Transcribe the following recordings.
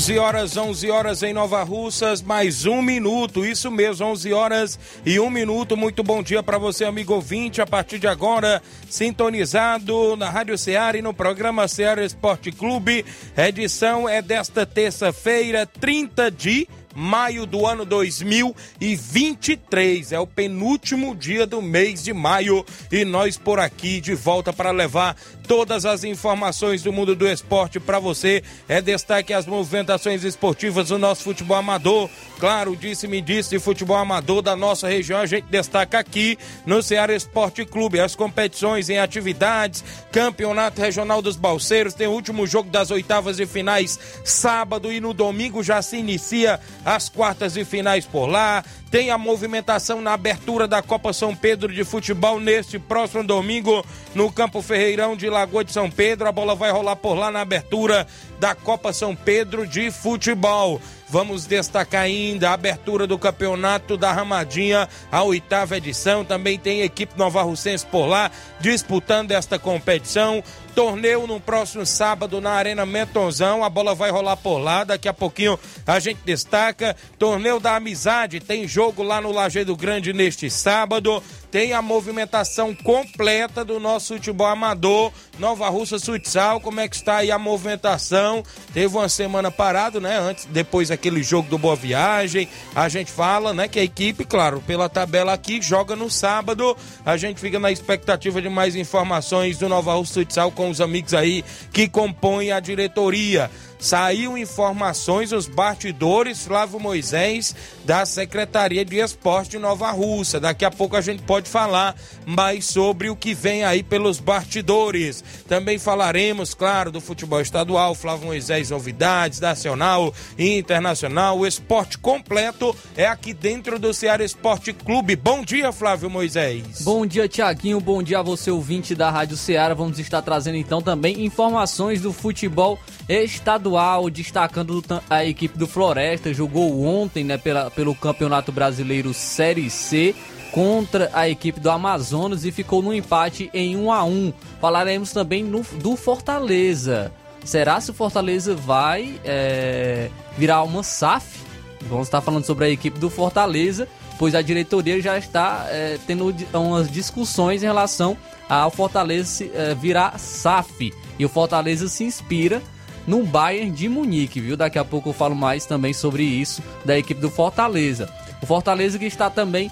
11 horas, 11 horas em Nova Russas, mais um minuto, isso mesmo, 11 horas e um minuto. Muito bom dia para você, amigo ouvinte. A partir de agora, sintonizado na Rádio Ceará e no programa Ceará Esporte Clube. A edição é desta terça-feira, 30 de maio do ano 2023. É o penúltimo dia do mês de maio e nós por aqui de volta para levar todas as informações do mundo do esporte para você. É destaque as movimentações esportivas do nosso futebol amador. Claro, disse-me disse futebol amador da nossa região. A gente destaca aqui no Ceará Esporte Clube as competições em atividades, Campeonato Regional dos Balseiros. Tem o último jogo das oitavas e finais sábado e no domingo já se inicia as quartas e finais por lá. Tem a movimentação na abertura da Copa São Pedro de Futebol neste próximo domingo no Campo Ferreirão de Lagoa de São Pedro. A bola vai rolar por lá na abertura da Copa São Pedro de Futebol. Vamos destacar ainda a abertura do campeonato da Ramadinha, a oitava edição. Também tem equipe Nova Russense por lá disputando esta competição. Torneio no próximo sábado na Arena Mentonzão. A bola vai rolar por lá. Daqui a pouquinho a gente destaca. Torneio da Amizade. Tem jogo lá no Lajeado Grande neste sábado tem a movimentação completa do nosso futebol amador, Nova Russa Futsal, como é que está aí a movimentação? Teve uma semana parado, né? Antes, depois aquele jogo do Boa Viagem, a gente fala, né, que a equipe, claro, pela tabela aqui, joga no sábado, a gente fica na expectativa de mais informações do Nova Russa Futsal com os amigos aí que compõem a diretoria. Saiu informações os bastidores Flávio Moisés da Secretaria de Esporte Nova Russa. Daqui a pouco a gente pode falar mais sobre o que vem aí pelos bastidores. Também falaremos, claro, do futebol estadual, Flávio Moisés novidades, nacional e internacional. O esporte completo é aqui dentro do Ceará Esporte Clube. Bom dia, Flávio Moisés. Bom dia, Tiaguinho. Bom dia a você, ouvinte da Rádio Ceará. Vamos estar trazendo então também informações do futebol estadual, destacando a equipe do Floresta, jogou ontem né, pela, pelo Campeonato Brasileiro Série C contra a equipe do Amazonas e ficou no empate em 1 a 1 Falaremos também no, do Fortaleza. Será se o Fortaleza vai é, virar uma SAF? Vamos estar falando sobre a equipe do Fortaleza, pois a diretoria já está é, tendo umas discussões em relação ao Fortaleza é, virar SAF. E o Fortaleza se inspira no Bayern de Munique, viu? Daqui a pouco eu falo mais também sobre isso da equipe do Fortaleza. O Fortaleza que está também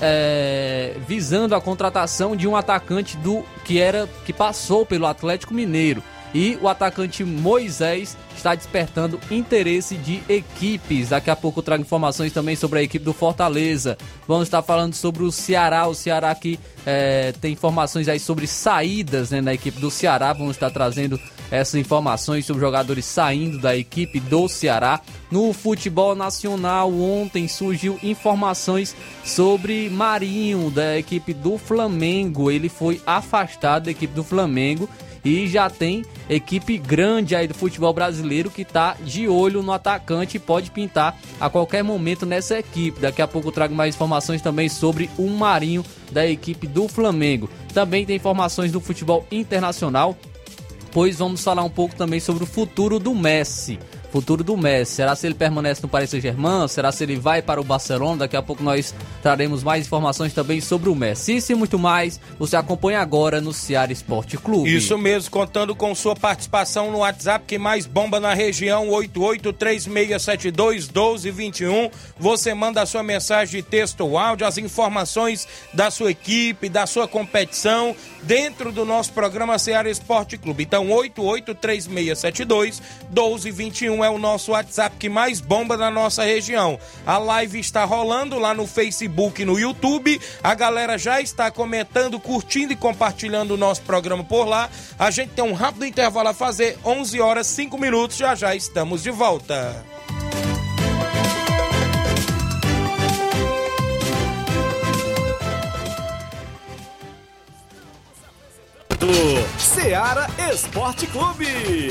é, visando a contratação de um atacante do que era que passou pelo Atlético Mineiro. E o atacante Moisés está despertando interesse de equipes. Daqui a pouco eu trago informações também sobre a equipe do Fortaleza. Vamos estar falando sobre o Ceará. O Ceará que é, tem informações aí sobre saídas né, na equipe do Ceará. Vamos estar trazendo essas informações sobre jogadores saindo da equipe do Ceará. No futebol nacional, ontem surgiu informações sobre Marinho, da equipe do Flamengo. Ele foi afastado da equipe do Flamengo e já tem equipe grande aí do futebol brasileiro que está de olho no atacante e pode pintar a qualquer momento nessa equipe. Daqui a pouco eu trago mais informações também sobre o Marinho da equipe do Flamengo. Também tem informações do futebol internacional pois vamos falar um pouco também sobre o futuro do Messi. Futuro do Messi. Será se ele permanece no Paris Saint-Germain? Será se ele vai para o Barcelona? Daqui a pouco nós traremos mais informações também sobre o Messi. Isso e muito mais, você acompanha agora no Ceará Esporte Clube. Isso mesmo, contando com sua participação no WhatsApp que mais bomba na região 8836721221. Você manda a sua mensagem de texto ou áudio, as informações da sua equipe, da sua competição dentro do nosso programa Ceará Esporte Clube. Então 8836721221 é o nosso WhatsApp que mais bomba na nossa região. A live está rolando lá no Facebook e no YouTube. A galera já está comentando, curtindo e compartilhando o nosso programa por lá. A gente tem um rápido intervalo a fazer, 11 horas 5 minutos. Já já estamos de volta. do Ceará Esporte Clube.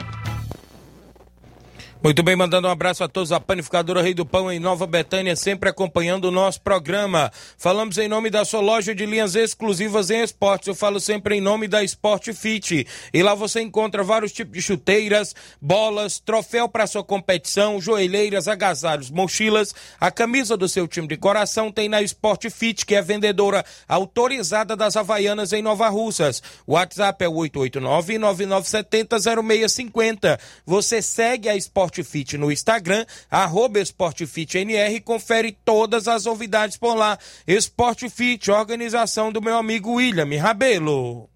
Muito bem, mandando um abraço a todos, a Panificadora Rei do Pão em Nova Betânia, sempre acompanhando o nosso programa. Falamos em nome da sua loja de linhas exclusivas em esportes. Eu falo sempre em nome da Sport Fit. E lá você encontra vários tipos de chuteiras, bolas, troféu para sua competição, joelheiras, agasalhos, mochilas. A camisa do seu time de coração tem na Sport Fit, que é vendedora autorizada das Havaianas em Nova Russas. O WhatsApp é 889-9970-0650. Você segue a Sport Fit no Instagram, arroba EsporteFitNR, confere todas as novidades por lá. Esporte Fit, organização do meu amigo William Rabelo.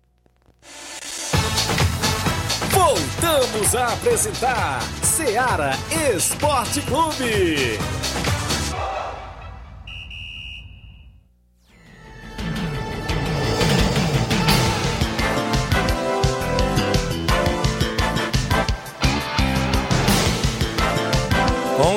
Voltamos a apresentar Seara Esporte Clube.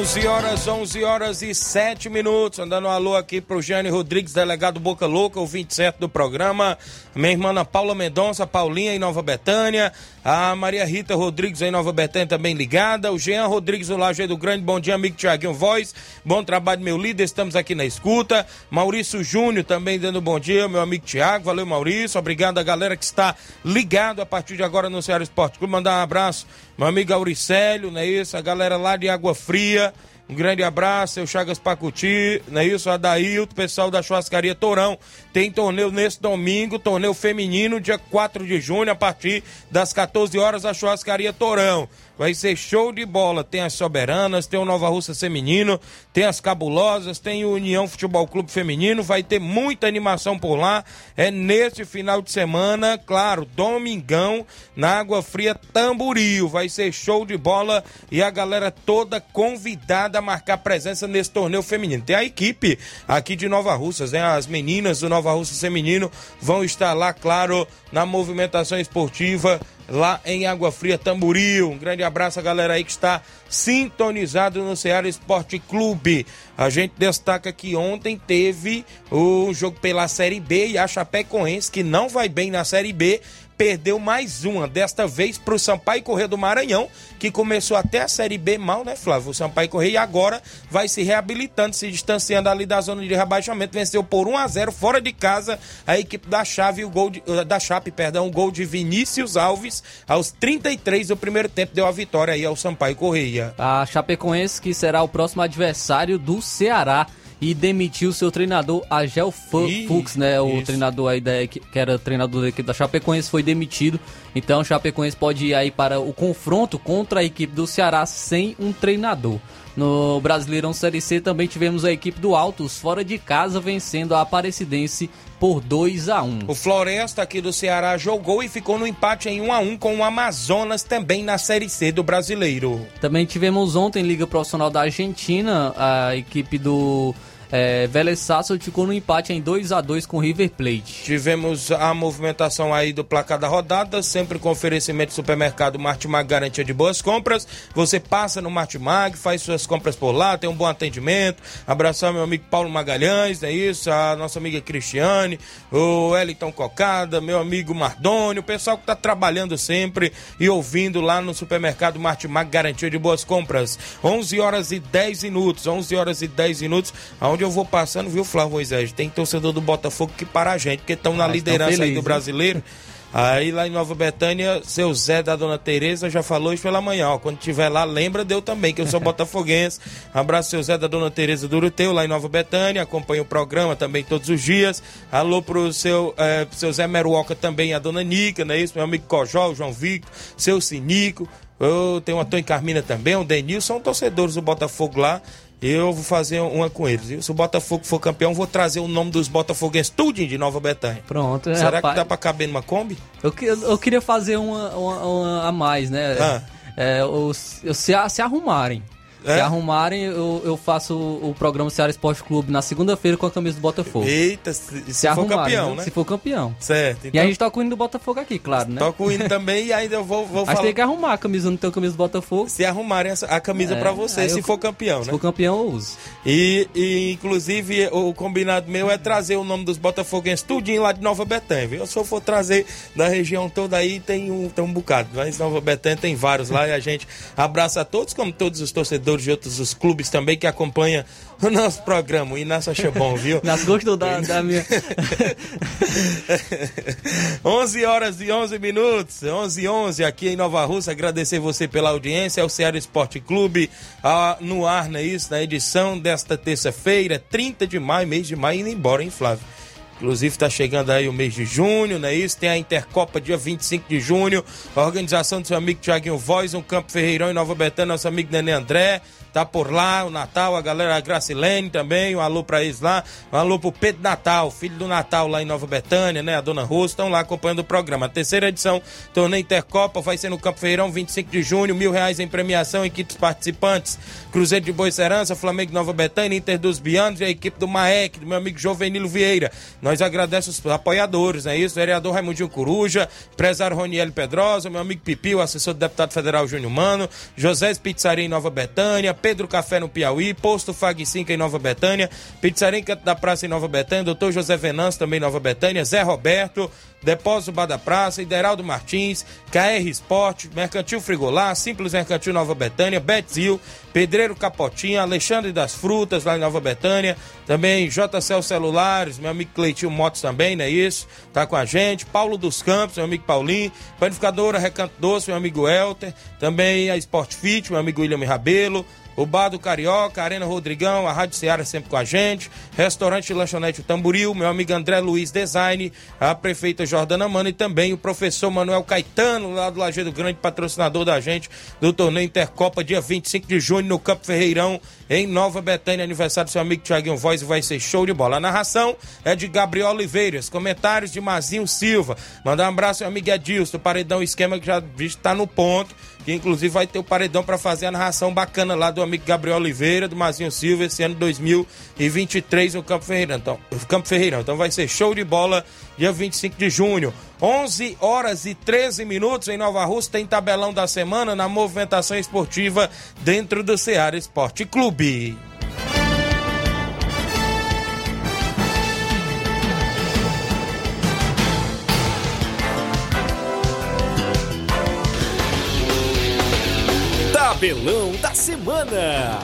11 horas, 11 horas e 7 minutos. Andando um alô aqui pro Jânio Rodrigues, delegado Boca Louca, o 27 do programa. Minha irmã Paula Mendonça, Paulinha em Nova Betânia. A Maria Rita Rodrigues em Nova Betânia também ligada. O Jean Rodrigues do Lajeado Grande. Bom dia, amigo Tiaguinho Voz. Bom trabalho, meu líder. Estamos aqui na escuta. Maurício Júnior também dando bom dia, meu amigo Tiago. Valeu, Maurício. Obrigado a galera que está ligado a partir de agora no Ceará Esporte Clube. Mandar um abraço, meu amigo Auricélio, não é isso? A galera lá de Água Fria. Um grande abraço, seu Chagas Pacuti, não é isso? Adailto, pessoal da Churrascaria Torão. Tem torneio nesse domingo, torneio feminino, dia 4 de junho, a partir das 14 horas, a Churrascaria Torão. Vai ser show de bola. Tem as Soberanas, tem o Nova Russa Feminino, tem as Cabulosas, tem o União Futebol Clube Feminino. Vai ter muita animação por lá. É neste final de semana, claro, domingão, na Água Fria Tamboril. Vai ser show de bola e a galera toda convidada a marcar presença nesse torneio feminino. Tem a equipe aqui de Nova Russas, né? As meninas do Nova Russa Feminino vão estar lá, claro, na movimentação esportiva lá em Água Fria Tamboril. Um grande abraço a galera aí que está sintonizado no Ceará Esporte Clube. A gente destaca que ontem teve o jogo pela Série B e a Chapecoense, que não vai bem na Série B, perdeu mais uma, desta vez para o Sampaio Correia do Maranhão, que começou até a Série B mal, né, Flávio? O Sampaio Correia agora vai se reabilitando, se distanciando ali da zona de rebaixamento, venceu por 1 a 0 fora de casa a equipe da Chave, o gol de, eh, da Chape, perdão, o gol de Vinícius Alves aos 33 do primeiro tempo deu a vitória aí ao Sampaio Correia. A Chapecoense que será o próximo adversário do Ceará e demitiu seu treinador Agel Fux, né? O isso. treinador aí da, que era treinador da equipe da Chapecoense foi demitido. Então Chapecoense pode ir aí para o confronto contra a equipe do Ceará sem um treinador. No Brasileirão Série C também tivemos a equipe do Altos fora de casa vencendo a Aparecidense por 2 a 1. O Floresta aqui do Ceará jogou e ficou no empate em 1 a 1 com o Amazonas também na Série C do Brasileiro. Também tivemos ontem Liga Profissional da Argentina, a equipe do é, Vélez ficou no empate em 2 a 2 com River Plate. Tivemos a movimentação aí do placar da rodada, sempre com oferecimento do supermercado Martimag garantia de boas compras. Você passa no Martimag, faz suas compras por lá, tem um bom atendimento. Abraçar meu amigo Paulo Magalhães, é isso, a nossa amiga Cristiane, o Eliton Cocada, meu amigo Mardônio, o pessoal que está trabalhando sempre e ouvindo lá no supermercado Martimag garantia de boas compras. 11 horas e 10 minutos, 11 horas e 10 minutos, onde onde eu vou passando, viu, Flávio Moisés? Tem torcedor do Botafogo que para a gente, porque estão na ah, liderança feliz, aí do brasileiro. Aí lá em Nova Betânia, seu Zé da Dona Tereza já falou isso pela manhã. Ó, quando tiver lá, lembra de eu também, que eu sou botafoguense. Abraço seu Zé da Dona Tereza do Uruteu, lá em Nova Betânia. Acompanha o programa também todos os dias. Alô pro seu, é, seu Zé Meruoca também, a Dona Nica, não é isso? Meu amigo Cojó, o João Victor, seu Sinico. Eu tenho o Antônio Carmina também, o Denil, são torcedores do Botafogo lá. Eu vou fazer uma com eles. Se o Botafogo for campeão, vou trazer o nome dos Botafoguenses tudinho de Nova Betânia. Pronto, Será rapaz, que dá pra caber numa Kombi? Eu, eu, eu queria fazer uma, uma, uma, a mais, né? Ah. É, os, se, se arrumarem. É? Se arrumarem, eu, eu faço o, programa Ceará Esporte Clube na segunda-feira com a camisa do Botafogo. Eita, se, se, se for campeão, né? Se for campeão. Certo. Então... E a gente toca o hino do Botafogo aqui, claro, né? Toca o hino também e ainda eu vou, vou falar... Mas tem que arrumar a camisa, não tem a camisa do Botafogo. Se arrumarem a camisa é, pra você, se eu... for campeão, se né? Se for campeão, eu uso. E, e, inclusive, o combinado meu é trazer o nome dos Botafoguenses tudinho lá de Nova Betânia, viu? Se eu for trazer da região toda aí, tem um, tem um bocado. Mas Nova Betânia tem vários lá e a gente abraça a todos, como todos os torcedores de outros os clubes também que acompanha o nosso programa. O Inácio acha bom, viu? Nas gostou da, da minha. 11 horas e 11 minutos, 11 e 11 aqui em Nova Rússia. Agradecer você pela audiência. É o Ceará Esporte Clube ah, no ar, não é isso? Na edição desta terça-feira, 30 de maio, mês de maio, indo embora, hein, Flávio? Inclusive está chegando aí o mês de junho, não é isso? Tem a Intercopa dia 25 de junho, a organização do seu amigo Tiaguinho Voz, um Campo Ferreirão em Nova Betânia, nosso amigo Nenê André, tá por lá, o Natal, a galera, a Gracilene também, um alô pra eles lá, um alô pro Pedro Natal, filho do Natal lá em Nova Betânia, né, a Dona Rosa, estão lá acompanhando o programa. A terceira edição, torneio Intercopa, vai ser no Campo Feirão, 25 de junho, mil reais em premiação, equipes participantes, Cruzeiro de Boa Serança, Flamengo de Nova Betânia, Inter dos Bianos e a equipe do Maek, do meu amigo Jovenilo Vieira. Nós agradecemos os apoiadores, é isso, vereador Raimundinho Coruja, empresário Roniel Pedrosa, meu amigo Pipi, o assessor do deputado federal Júnior Mano, José Pizzaria em Nova Betânia, Café no Piauí, Posto Fag 5 em Nova Betânia, Pizzaria Canto da Praça em Nova Betânia, Doutor José Venâncio também em Nova Betânia, Zé Roberto, Depósito Bar da Praça, Ideraldo Martins, KR Esporte, Mercantil Frigolar, Simples Mercantil Nova Betânia, Betzil, Pedreiro Capotinha, Alexandre das Frutas, lá em Nova Betânia, também JCL Celulares, meu amigo Cleitinho Motos também, não é isso? Tá com a gente, Paulo dos Campos, meu amigo Paulinho, Panificadora Recanto Doce, meu amigo Elter, também a Sport Fit, meu amigo William Rabelo, o Bar do Carioca, Arena Rodrigão, a Rádio Ceará sempre com a gente, Restaurante Lanchonete Tamburil, meu amigo André Luiz Design, a prefeita Jordana Mano e também o professor Manuel Caetano, lá do Lajeado Grande, patrocinador da gente do torneio Intercopa, dia 25 de junho, no Campo Ferreirão, em Nova Betânia, aniversário do seu amigo Tiaguinho Voz, vai ser show de bola. A narração é de Gabriel Oliveiras, comentários de Mazinho Silva. Mandar um abraço ao amigo Edilson, paredão esquema que já está no ponto que inclusive vai ter o paredão para fazer a narração bacana lá do amigo Gabriel Oliveira, do Mazinho Silva, esse ano 2023 no Campo Ferreirão. Então, Campo Ferreirão. Então vai ser show de bola dia 25 de junho. 11 horas e 13 minutos em Nova Rússia tem tabelão da semana na movimentação esportiva dentro do Ceará Esporte Clube. Tabelão da Semana.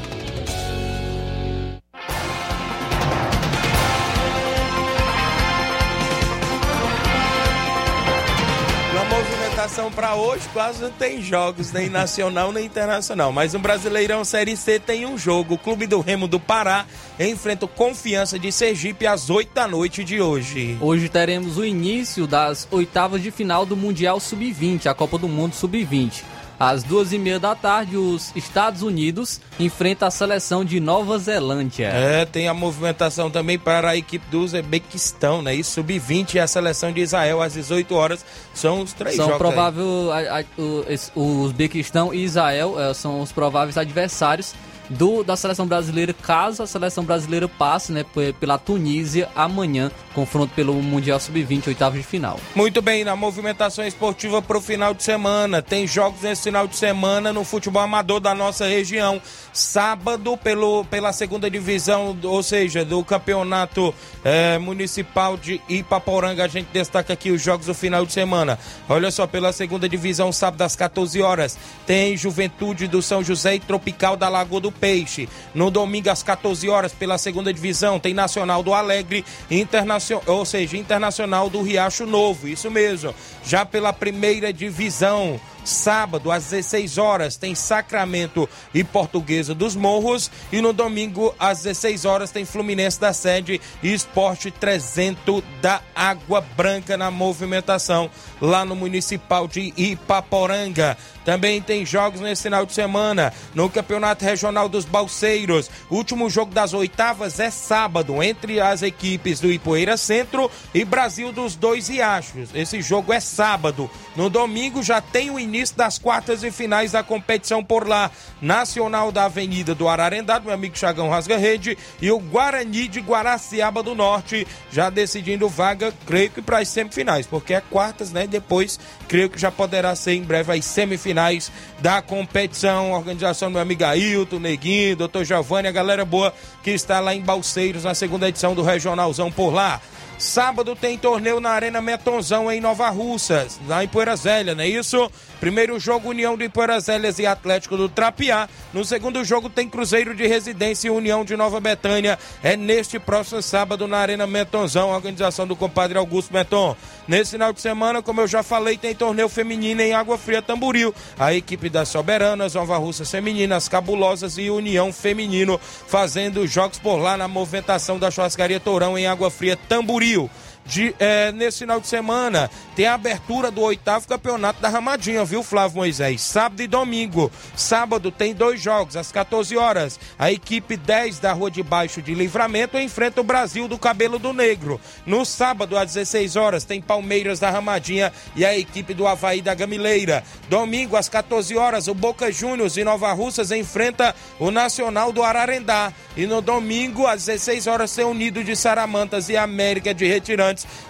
Na movimentação para hoje quase não tem jogos, nem nacional nem internacional. Mas no Brasileirão Série C tem um jogo. O Clube do Remo do Pará enfrenta o Confiança de Sergipe às 8 da noite de hoje. Hoje teremos o início das oitavas de final do Mundial Sub-20, a Copa do Mundo Sub-20. Às duas e meia da tarde, os Estados Unidos enfrentam a seleção de Nova Zelândia. É, tem a movimentação também para a equipe do Uzbequistão, né? E sub-20 e a seleção de Israel às 18 horas. São os três são jogos. provável, a, a, o, o Uzbequistão e Israel é, são os prováveis adversários do, da seleção brasileira, caso a seleção brasileira passe né, pela Tunísia amanhã, confronto pelo Mundial Sub-20, oitavo de final. Muito bem, na movimentação esportiva para o final de semana, tem jogos nesse final de semana no futebol amador da nossa região. Sábado, pelo, pela segunda divisão, ou seja, do campeonato é, municipal de Ipaporanga, a gente destaca aqui os jogos do final de semana. Olha só, pela segunda divisão, sábado às 14 horas, tem Juventude do São José e Tropical da Lagoa do Peixe. No domingo às 14 horas, pela segunda divisão, tem Nacional do Alegre, internacional, ou seja, Internacional do Riacho Novo. Isso mesmo. Já pela primeira divisão, Sábado, às 16 horas, tem Sacramento e Portuguesa dos Morros. E no domingo, às 16 horas, tem Fluminense da Sede e Esporte 300 da Água Branca na movimentação lá no Municipal de Ipaporanga. Também tem jogos nesse final de semana no Campeonato Regional dos Balseiros. Último jogo das oitavas é sábado entre as equipes do Ipoeira Centro e Brasil dos Dois Riachos. Esse jogo é sábado. No domingo já tem o início das quartas e finais da competição por lá. Nacional da Avenida do Ararendá, meu amigo Chagão Rasga Rede, e o Guarani de Guaraciaba do Norte, já decidindo vaga, creio que para as semifinais, porque é quartas, né? Depois, creio que já poderá ser em breve as semifinais da competição. Organização do meu amigo Ailton, Neguinho, doutor Giovanni, a galera boa que está lá em Balseiros na segunda edição do Regionalzão por lá. Sábado tem torneio na Arena Metonzão em Nova Russas, lá em Poeira Zélia, não é isso? Primeiro jogo, União de Poeira Zélias e Atlético do Trapiá. No segundo jogo, tem Cruzeiro de Residência e União de Nova Betânia. É neste próximo sábado na Arena Metonzão, organização do compadre Augusto Meton. Nesse final de semana, como eu já falei, tem torneio feminino em Água Fria Tamburil. A equipe das Soberanas, Nova Russas Femininas, Cabulosas e União Feminino fazendo jogos por lá na movimentação da Churrascaria Tourão em Água Fria Tamburil de, é, nesse final de semana tem a abertura do oitavo campeonato da Ramadinha, viu, Flávio Moisés? Sábado e domingo. Sábado tem dois jogos, às 14 horas. A equipe 10 da Rua de Baixo de Livramento enfrenta o Brasil do Cabelo do Negro. No sábado, às 16 horas, tem Palmeiras da Ramadinha e a equipe do Havaí da Gamileira. Domingo, às 14 horas, o Boca Juniors e Nova Russas enfrenta o Nacional do Ararendá. E no domingo, às 16 horas, tem Unido de Saramantas e América de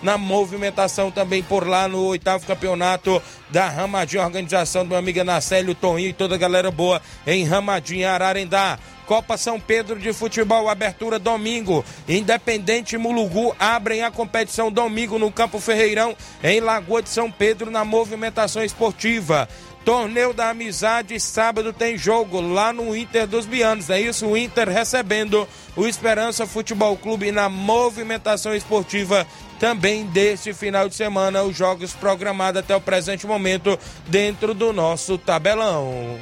Na movimentação também por lá no oitavo campeonato da Ramadinha, organização do meu amigo Anacélio, Toninho e toda a galera boa em Ramadinha, Ararendá. Copa São Pedro de Futebol, abertura domingo. Independente Mulugu abrem a competição domingo no Campo Ferreirão, em Lagoa de São Pedro, na movimentação esportiva. Torneio da Amizade, sábado tem jogo lá no Inter dos Bianos. É isso, o Inter recebendo o Esperança Futebol Clube na movimentação esportiva também deste final de semana. Os jogos programados até o presente momento dentro do nosso tabelão.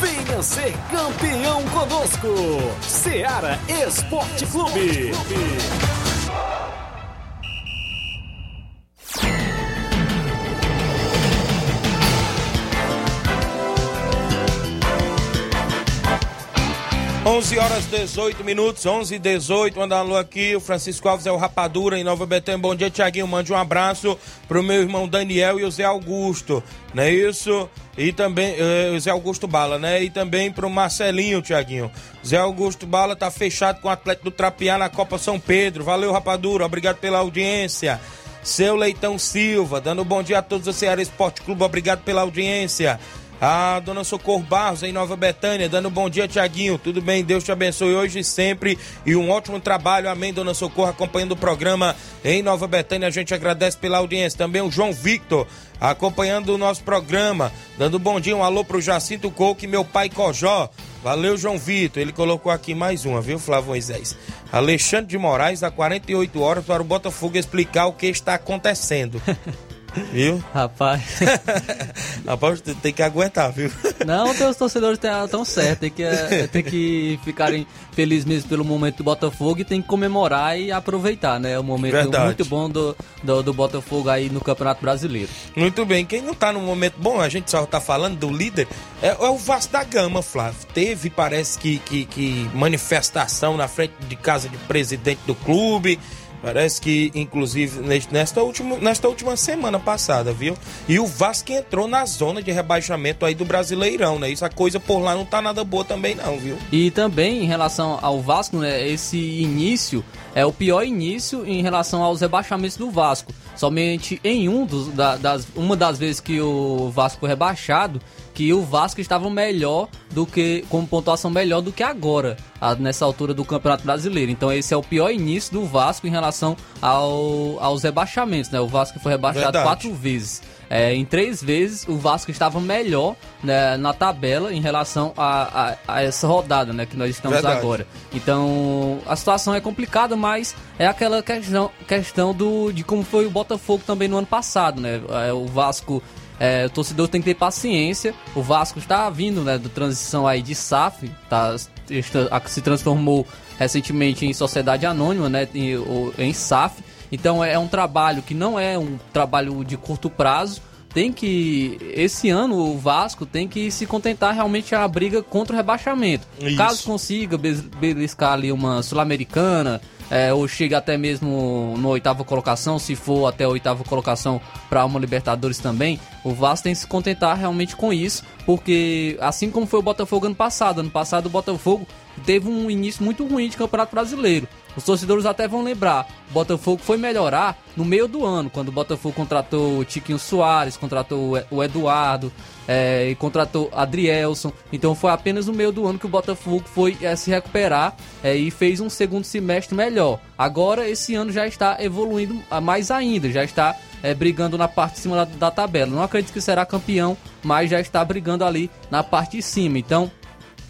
Venha ser campeão conosco, Seara Esporte Clube. 11 horas 18 minutos, 11 e 18, manda alô aqui, o Francisco Alves é o Rapadura em Nova Betânia, bom dia Tiaguinho, mande um abraço pro meu irmão Daniel e o Zé Augusto, não é isso? E também, eh, o Zé Augusto Bala, né? E também pro Marcelinho, Tiaguinho. Zé Augusto Bala tá fechado com o Atlético do Trapiá na Copa São Pedro, valeu Rapadura, obrigado pela audiência. Seu Leitão Silva, dando bom dia a todos do Ceará Esporte Clube, obrigado pela audiência. A dona Socorro Barros, em Nova Betânia, dando um bom dia, Tiaguinho. Tudo bem? Deus te abençoe hoje e sempre. E um ótimo trabalho. Amém, dona Socorro, acompanhando o programa em Nova Betânia. A gente agradece pela audiência. Também o João Victor, acompanhando o nosso programa. Dando um bom dia, um alô pro Jacinto Couque, meu pai Cojó. Valeu, João Vitor. Ele colocou aqui mais uma, viu, Flávio Moisés? Alexandre de Moraes, há 48 horas, para o Botafogo explicar o que está acontecendo. Viu? Rapaz. Rapaz, tem que aguentar, viu? Não, os torcedores estão certos. Tem que, é, tem que ficarem felizes mesmo pelo momento do Botafogo e tem que comemorar e aproveitar, né? O momento Verdade. muito bom do, do, do, Botafogo aí no Campeonato Brasileiro. Muito bem. Quem não tá no momento bom, a gente só tá falando do líder, é, é o Vasco da Gama, Flávio. Teve, parece que, que, que manifestação na frente de casa de presidente do clube. Parece que, inclusive, nesta última, nesta última semana passada, viu? E o Vasco entrou na zona de rebaixamento aí do Brasileirão, né? Isso a coisa por lá não tá nada boa também, não, viu? E também em relação ao Vasco, né? Esse início é o pior início em relação aos rebaixamentos do Vasco. Somente em um dos, da, das, uma das vezes que o Vasco foi rebaixado, que o Vasco estava melhor do que, com pontuação melhor do que agora, nessa altura do Campeonato Brasileiro. Então esse é o pior início do Vasco em relação ao, aos rebaixamentos, né? O Vasco foi rebaixado Verdade. quatro vezes. É, em três vezes o Vasco estava melhor né, na tabela em relação a, a, a, essa rodada né, que nós estamos Verdade. agora. Então a situação é complicada, mas é aquela questão, questão do, de como foi o Botafogo também no ano passado. Né? É, o Vasco é, o torcedor tem que ter paciência. O Vasco está vindo né, da transição aí de SAF, tá, se transformou recentemente em sociedade anônima, né, em, em SAF. Então é um trabalho que não é um trabalho de curto prazo. Tem que. Esse ano o Vasco tem que se contentar realmente a briga contra o rebaixamento. Isso. Caso consiga beliscar ali uma Sul-Americana, é, ou chega até mesmo no oitava colocação, se for até a oitava colocação para uma Libertadores também, o Vasco tem que se contentar realmente com isso, porque assim como foi o Botafogo ano passado, ano passado o Botafogo teve um início muito ruim de Campeonato Brasileiro. Os torcedores até vão lembrar, Botafogo foi melhorar no meio do ano, quando o Botafogo contratou o Tiquinho Soares, contratou o Eduardo, é, e contratou Adrielson. Então foi apenas no meio do ano que o Botafogo foi é, se recuperar é, e fez um segundo semestre melhor. Agora esse ano já está evoluindo mais ainda, já está é, brigando na parte de cima da, da tabela. Não acredito que será campeão, mas já está brigando ali na parte de cima. Então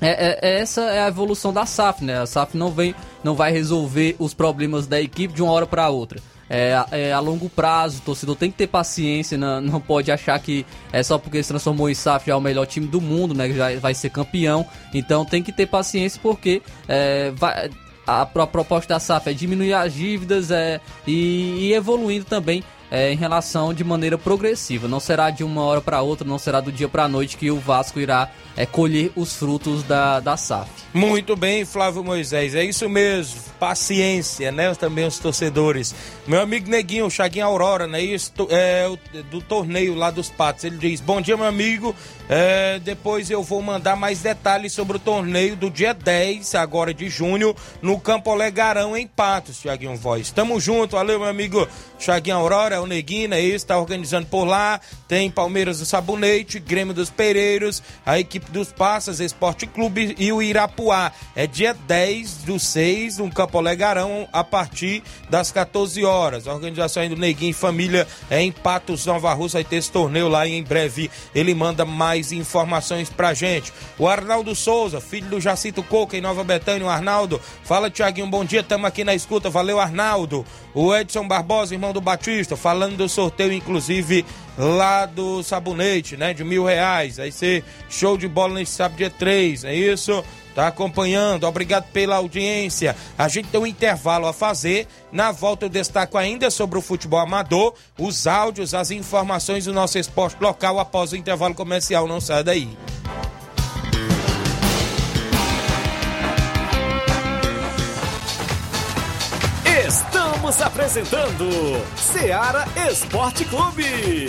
é, é, essa é a evolução da SAF, né? A SAF não vem, não vai resolver os problemas da equipe de uma hora para outra. É, é, a longo prazo, o torcedor tem que ter paciência, não, não pode achar que é só porque se transformou em SAF já é o melhor time do mundo, né? Já vai ser campeão. Então tem que ter paciência porque é, vai, a, a, proposta da SAF é diminuir as dívidas é, e, e evoluindo também é, em relação de maneira progressiva. Não será de uma hora para outra, não será do dia para a noite que o Vasco irá é, colher os frutos da, da SAF. Muito bem, Flávio Moisés, é isso mesmo. Paciência, né? Também os torcedores. Meu amigo Neguinho, Chaguinho Aurora, né? Isso, é, do torneio lá dos Patos. Ele diz: Bom dia, meu amigo. É, depois eu vou mandar mais detalhes sobre o torneio do dia 10, agora de junho, no Campo Olegarão, em Patos, Chaguinho Voz. Tamo junto, valeu, meu amigo Chaguinho Aurora, o Neguinho, é isso, tá organizando por lá. Tem Palmeiras do Sabonete, Grêmio dos Pereiros, a equipe dos Passas, Esporte Clube e o Irapuá. É dia 10 do 6, no Campo Olegarão, a partir das 14 horas. A organização aí do Neguinho Família é em Patos, Nova Rússia, vai ter esse torneio lá e em breve ele manda mais mais informações pra gente. O Arnaldo Souza, filho do Jacito Coca, em Nova Betânia. O Arnaldo, fala Tiaguinho, bom dia, estamos aqui na escuta. Valeu, Arnaldo. O Edson Barbosa, irmão do Batista, falando do sorteio, inclusive, lá do sabonete, né? De mil reais. Vai ser show de bola nesse sábado, dia 3, é isso? Tá acompanhando, obrigado pela audiência. A gente tem um intervalo a fazer. Na volta eu destaco ainda sobre o futebol amador, os áudios, as informações do nosso esporte local após o intervalo comercial. Não saia daí. Estamos apresentando Seara Esporte Clube.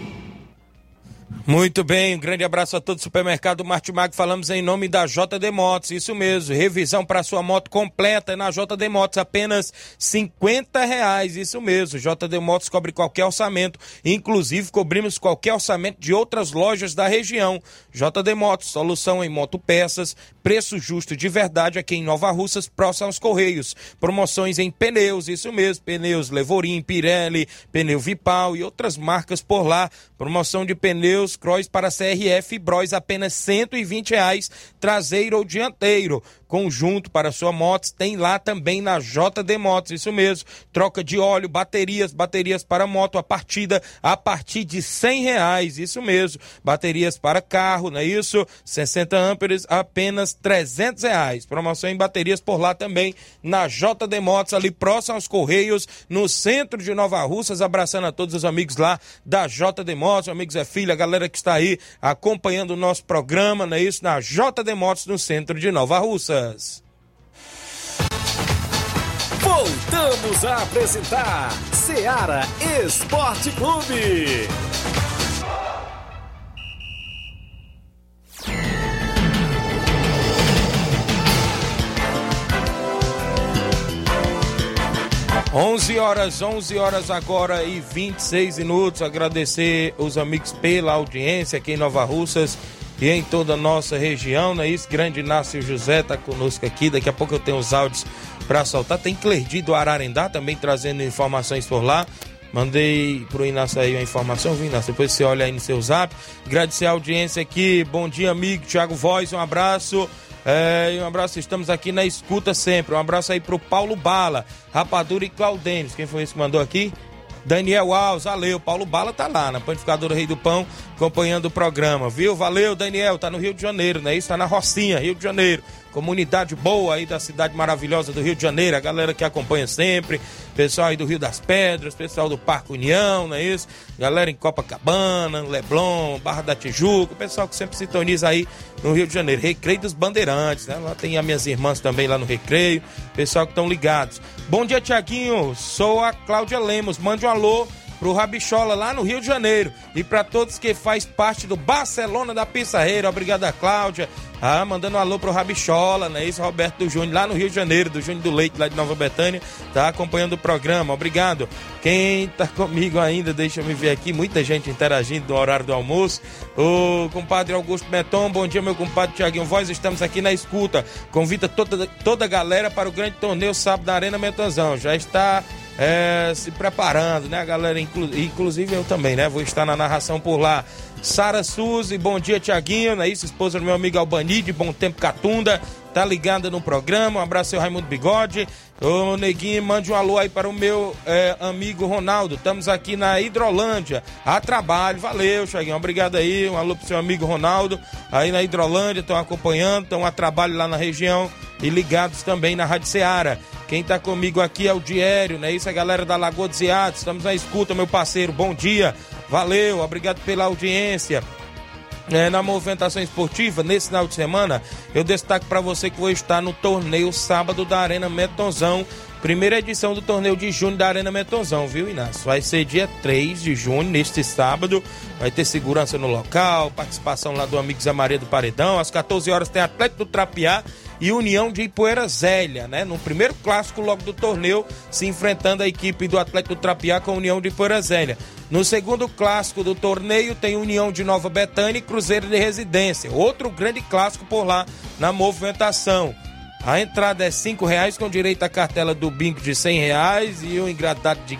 Muito bem, um grande abraço a todo o supermercado Martimag. Falamos em nome da JD Motos, isso mesmo. Revisão para sua moto completa na JD Motos, apenas 50 reais, isso mesmo. JD Motos cobre qualquer orçamento, inclusive cobrimos qualquer orçamento de outras lojas da região. JD Motos, solução em motopeças, preço justo de verdade aqui em Nova Russas, próximo aos Correios. Promoções em pneus, isso mesmo, pneus Levorim, Pirelli, pneu Vipal e outras marcas por lá. Promoção de pneus Cross para CRF Bros apenas 120 reais, traseiro ou dianteiro. Conjunto para sua moto tem lá também na JD Motos, isso mesmo. Troca de óleo, baterias, baterias para moto, a partida a partir de R$ reais, isso mesmo. Baterias para carro, não é isso? 60 amperes, apenas 300 reais. Promoção em baterias por lá também na JD Motos, ali próximo aos Correios, no centro de Nova Russas, abraçando a todos os amigos lá da JD Motos, amigos é filha, a galera que está aí acompanhando o nosso programa, não é isso? Na JD Motos, no centro de Nova Voltamos a apresentar Seara Esporte Clube. 11 horas, 11 horas agora e 26 minutos. Agradecer os amigos pela audiência aqui em Nova Russas e em toda a nossa região, não é isso? Grande Inácio José está conosco aqui. Daqui a pouco eu tenho os áudios para soltar. Tem Clerdi do Ararendá também trazendo informações por lá. Mandei pro Inácio aí a informação, viu, Inácio? Depois você olha aí no seu zap. Agradecer a audiência aqui. Bom dia, amigo. Tiago Voz, um abraço. É, um abraço, estamos aqui na escuta sempre. Um abraço aí pro Paulo Bala, Rapadura e Claudênis. Quem foi esse que mandou aqui? Daniel Alves, valeu. Paulo Bala tá lá na Panificadora Rei do Pão, acompanhando o programa, viu? Valeu, Daniel. Tá no Rio de Janeiro, né? Isso tá na Rocinha, Rio de Janeiro. Comunidade boa aí da cidade maravilhosa do Rio de Janeiro, a galera que acompanha sempre, pessoal aí do Rio das Pedras, pessoal do Parque União, não é isso? Galera em Copacabana, Leblon, Barra da Tijuca, o pessoal que sempre sintoniza aí no Rio de Janeiro. Recreio dos Bandeirantes, né? Lá tem as minhas irmãs também lá no Recreio, pessoal que estão ligados. Bom dia, Tiaguinho. Sou a Cláudia Lemos. Mande um alô pro Rabichola lá no Rio de Janeiro e para todos que faz parte do Barcelona da Pissarreira. Obrigado, Cláudia. Ah, mandando um alô pro Rabichola, né? Isso, Roberto do Júnior, lá no Rio de Janeiro, do Júnior do Leite, lá de Nova Betânia, tá acompanhando o programa. Obrigado. Quem tá comigo ainda, deixa eu me ver aqui, muita gente interagindo no horário do almoço. O compadre Augusto Meton, bom dia, meu compadre Tiaguinho Voz, estamos aqui na escuta. Convida toda, toda a galera para o grande torneio sábado da Arena Metonzão. Já está é, se preparando, né, galera? Inclu inclusive eu também, né? Vou estar na narração por lá. Sara Suzy, bom dia, Tiaguinho, não é isso? Esposa do meu amigo Albani, de Bom Tempo Catunda, tá ligada no programa. Um abraço, seu Raimundo Bigode. Ô, Neguinho, mande um alô aí para o meu é, amigo Ronaldo. Estamos aqui na Hidrolândia, a trabalho. Valeu, Tiaguinho, obrigado aí. Um alô pro seu amigo Ronaldo, aí na Hidrolândia, estão acompanhando, estão a trabalho lá na região e ligados também na Rádio Ceará. Quem tá comigo aqui é o Diério, né? Isso é a galera da Lagoa dos Iados. Estamos na escuta, meu parceiro. Bom dia. Valeu, obrigado pela audiência. É, na movimentação esportiva, nesse final de semana, eu destaco para você que vou estar no torneio sábado da Arena Metonzão. Primeira edição do torneio de junho da Arena Metonzão, viu, Inácio? Vai ser dia 3 de junho, neste sábado. Vai ter segurança no local, participação lá do amigo Zé Maria do Paredão. Às 14 horas tem Atlético do Trapiá e União de Ipueira Zélia, né? No primeiro clássico logo do torneio, se enfrentando a equipe do Atlético Trapiá com a União de Ipueira Zélia. No segundo clássico do torneio tem União de Nova Betânia e Cruzeiro de Residência. Outro grande clássico por lá na movimentação. A entrada é cinco reais com direito à cartela do bingo de cem reais e o ingratidade de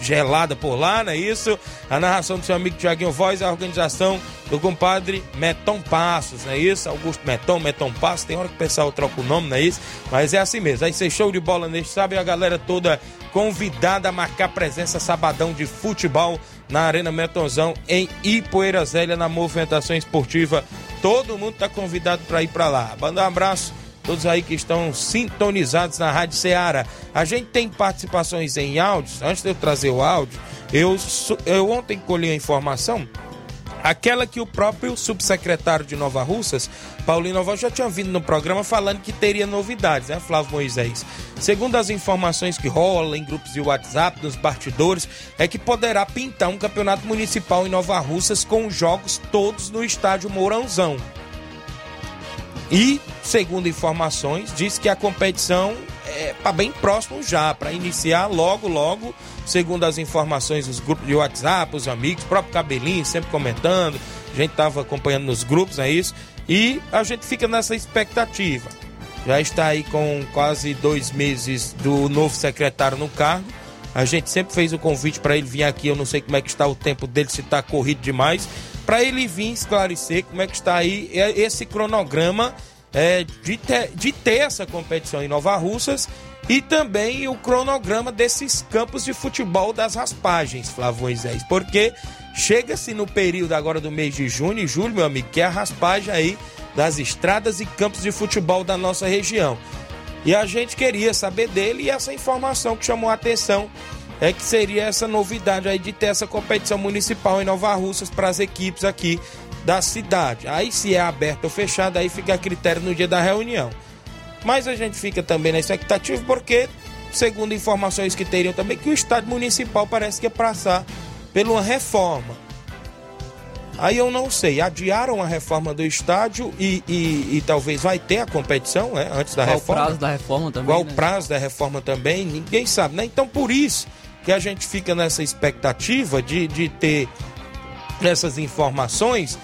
gelada por lá, não é isso? A narração do seu amigo Tiaguinho Voz, a organização do compadre Meton Passos, não é isso? Augusto Meton, Meton Passos, tem hora que o pessoal troca o nome, não é isso? Mas é assim mesmo. Aí ser show de bola neste sábado e a galera toda convidada a marcar presença sabadão de futebol na Arena Metonzão em Ipoeira Zélia, na movimentação esportiva todo mundo está convidado para ir para lá. Manda um abraço todos aí que estão sintonizados na Rádio Ceará. A gente tem participações em áudios. Antes de eu trazer o áudio, eu, eu ontem colhi a informação Aquela que o próprio subsecretário de Nova Russas, Paulinho Nova, já tinha vindo no programa falando que teria novidades, né, Flávio Moisés? Segundo as informações que rolam em grupos de WhatsApp, nos bastidores, é que poderá pintar um campeonato municipal em Nova Russas com jogos todos no estádio Mourãozão. E, segundo informações, diz que a competição é para bem próximo já, para iniciar logo, logo segundo as informações dos grupos de WhatsApp, os amigos, próprio Cabelinho sempre comentando, a gente estava acompanhando nos grupos, é isso, e a gente fica nessa expectativa. Já está aí com quase dois meses do novo secretário no cargo. A gente sempre fez o convite para ele vir aqui. Eu não sei como é que está o tempo dele, se está corrido demais, para ele vir esclarecer como é que está aí esse cronograma é, de, ter, de ter essa competição em Nova Russas e também o cronograma desses campos de futebol das raspagens, Flávio Moisés, porque chega-se no período agora do mês de junho e julho, meu amigo, que é a raspagem aí das estradas e campos de futebol da nossa região. E a gente queria saber dele e essa informação que chamou a atenção é que seria essa novidade aí de ter essa competição municipal em Nova Russas para as equipes aqui da cidade. Aí se é aberto ou fechado, aí fica a critério no dia da reunião. Mas a gente fica também na expectativa porque, segundo informações que teriam também, que o estádio municipal parece que ia passar por uma reforma. Aí eu não sei, adiaram a reforma do estádio e, e, e talvez vai ter a competição né, antes da Qual reforma. o prazo da reforma também? Qual né? o prazo da reforma também? Ninguém sabe, né? Então por isso que a gente fica nessa expectativa de, de ter essas informações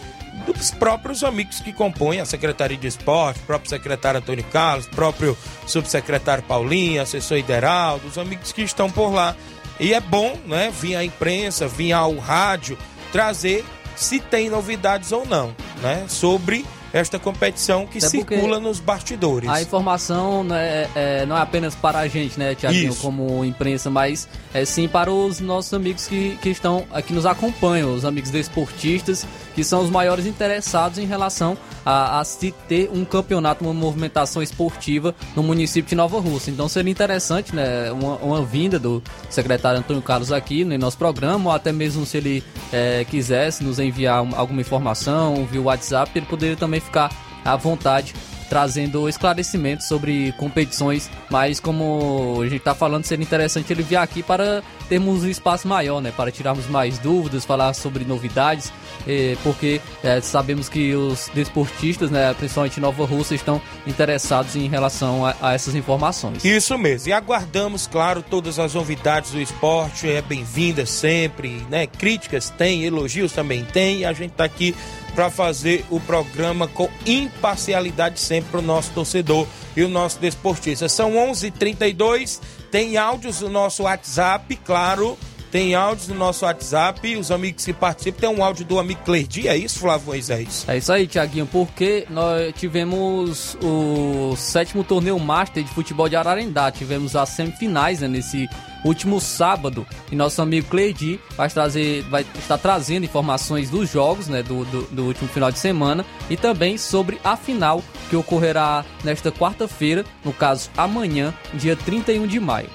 dos próprios amigos que compõem a Secretaria de Esporte, próprio secretário Antônio Carlos, próprio subsecretário Paulinho, assessor Ideraldo, os amigos que estão por lá. E é bom, né, vir a imprensa, vir ao rádio, trazer se tem novidades ou não, né, sobre esta competição que Até circula nos bastidores. A informação não é, não é apenas para a gente, né, Tiaguinho, como imprensa, mas é sim para os nossos amigos que, que estão aqui nos acompanham, os amigos desportistas, que são os maiores interessados em relação a, a se ter um campeonato, uma movimentação esportiva no município de Nova Rússia. Então seria interessante, né, uma, uma vinda do secretário Antônio Carlos aqui no nosso programa, ou até mesmo se ele é, quisesse nos enviar um- alguma informação via WhatsApp, ele poderia também ficar à vontade trazendo esclarecimentos sobre competições, mas como a gente está falando, seria interessante ele vir aqui para termos um espaço maior, né, para tirarmos mais dúvidas, falar sobre novidades, eh, porque eh, sabemos que os desportistas, né, principalmente Nova Rússia, estão interessados em relação a, a essas informações. Isso mesmo. E aguardamos, claro, todas as novidades do esporte. É bem-vinda sempre, né? Críticas tem, elogios também tem. A gente tá aqui para fazer o programa com imparcialidade sempre para o nosso torcedor e o nosso desportista. São 11:32. Tem áudios no nosso WhatsApp, claro. Tem áudios no nosso WhatsApp. Os amigos que participam. Tem um áudio do amigo Clerdi. É isso, Flávio Moisés? É isso aí, Tiaguinho, porque nós tivemos o sétimo torneio Master de futebol de Ararendá. Tivemos as semifinais né, nesse último sábado. E nosso amigo Cleidi vai, trazer, vai estar trazendo informações dos jogos né, do, do, do último final de semana e também sobre a final que ocorrerá nesta quarta-feira, no caso amanhã, dia 31 de maio.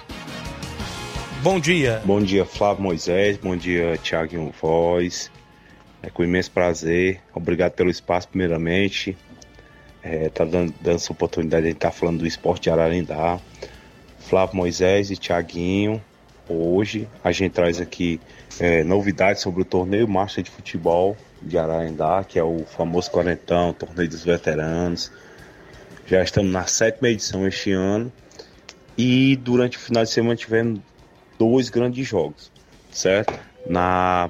Bom dia. Bom dia, Flávio Moisés. Bom dia, Thiago Voz. É com imenso prazer. Obrigado pelo espaço, primeiramente. É, tá dando, dando essa oportunidade de estar falando do esporte de Ararendá. Flávio Moisés e Tiaguinho. Hoje a gente traz aqui é, novidades sobre o torneio Master de Futebol de Ararendá, que é o famoso Quarentão, torneio dos veteranos. Já estamos na sétima edição este ano. E durante o final de semana tivemos dois grandes jogos, certo? Na,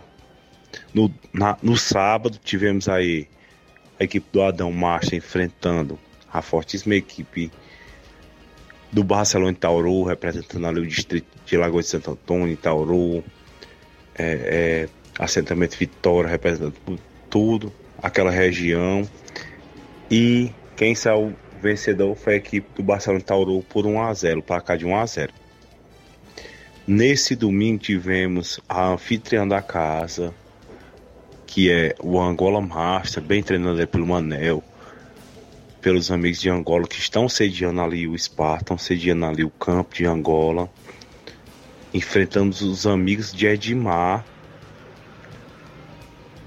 no, na- no sábado tivemos aí a equipe do Adão Marcha enfrentando a fortíssima equipe do Barcelona Tauru, representando ali o distrito de Lagoa de Santo Antônio, Tauru, é, é, assentamento Vitória, representando tu- tudo, aquela região. E quem saiu vencedor foi a equipe do Barcelona Tauru por 1 a 0 placar de 1 a 0 Nesse domingo tivemos a anfitriã da casa, que é o Angola Master, bem treinado pelo Manel, pelos amigos de Angola que estão sediando ali o Spa, estão sediando ali o campo de Angola. Enfrentamos os amigos de Edmar.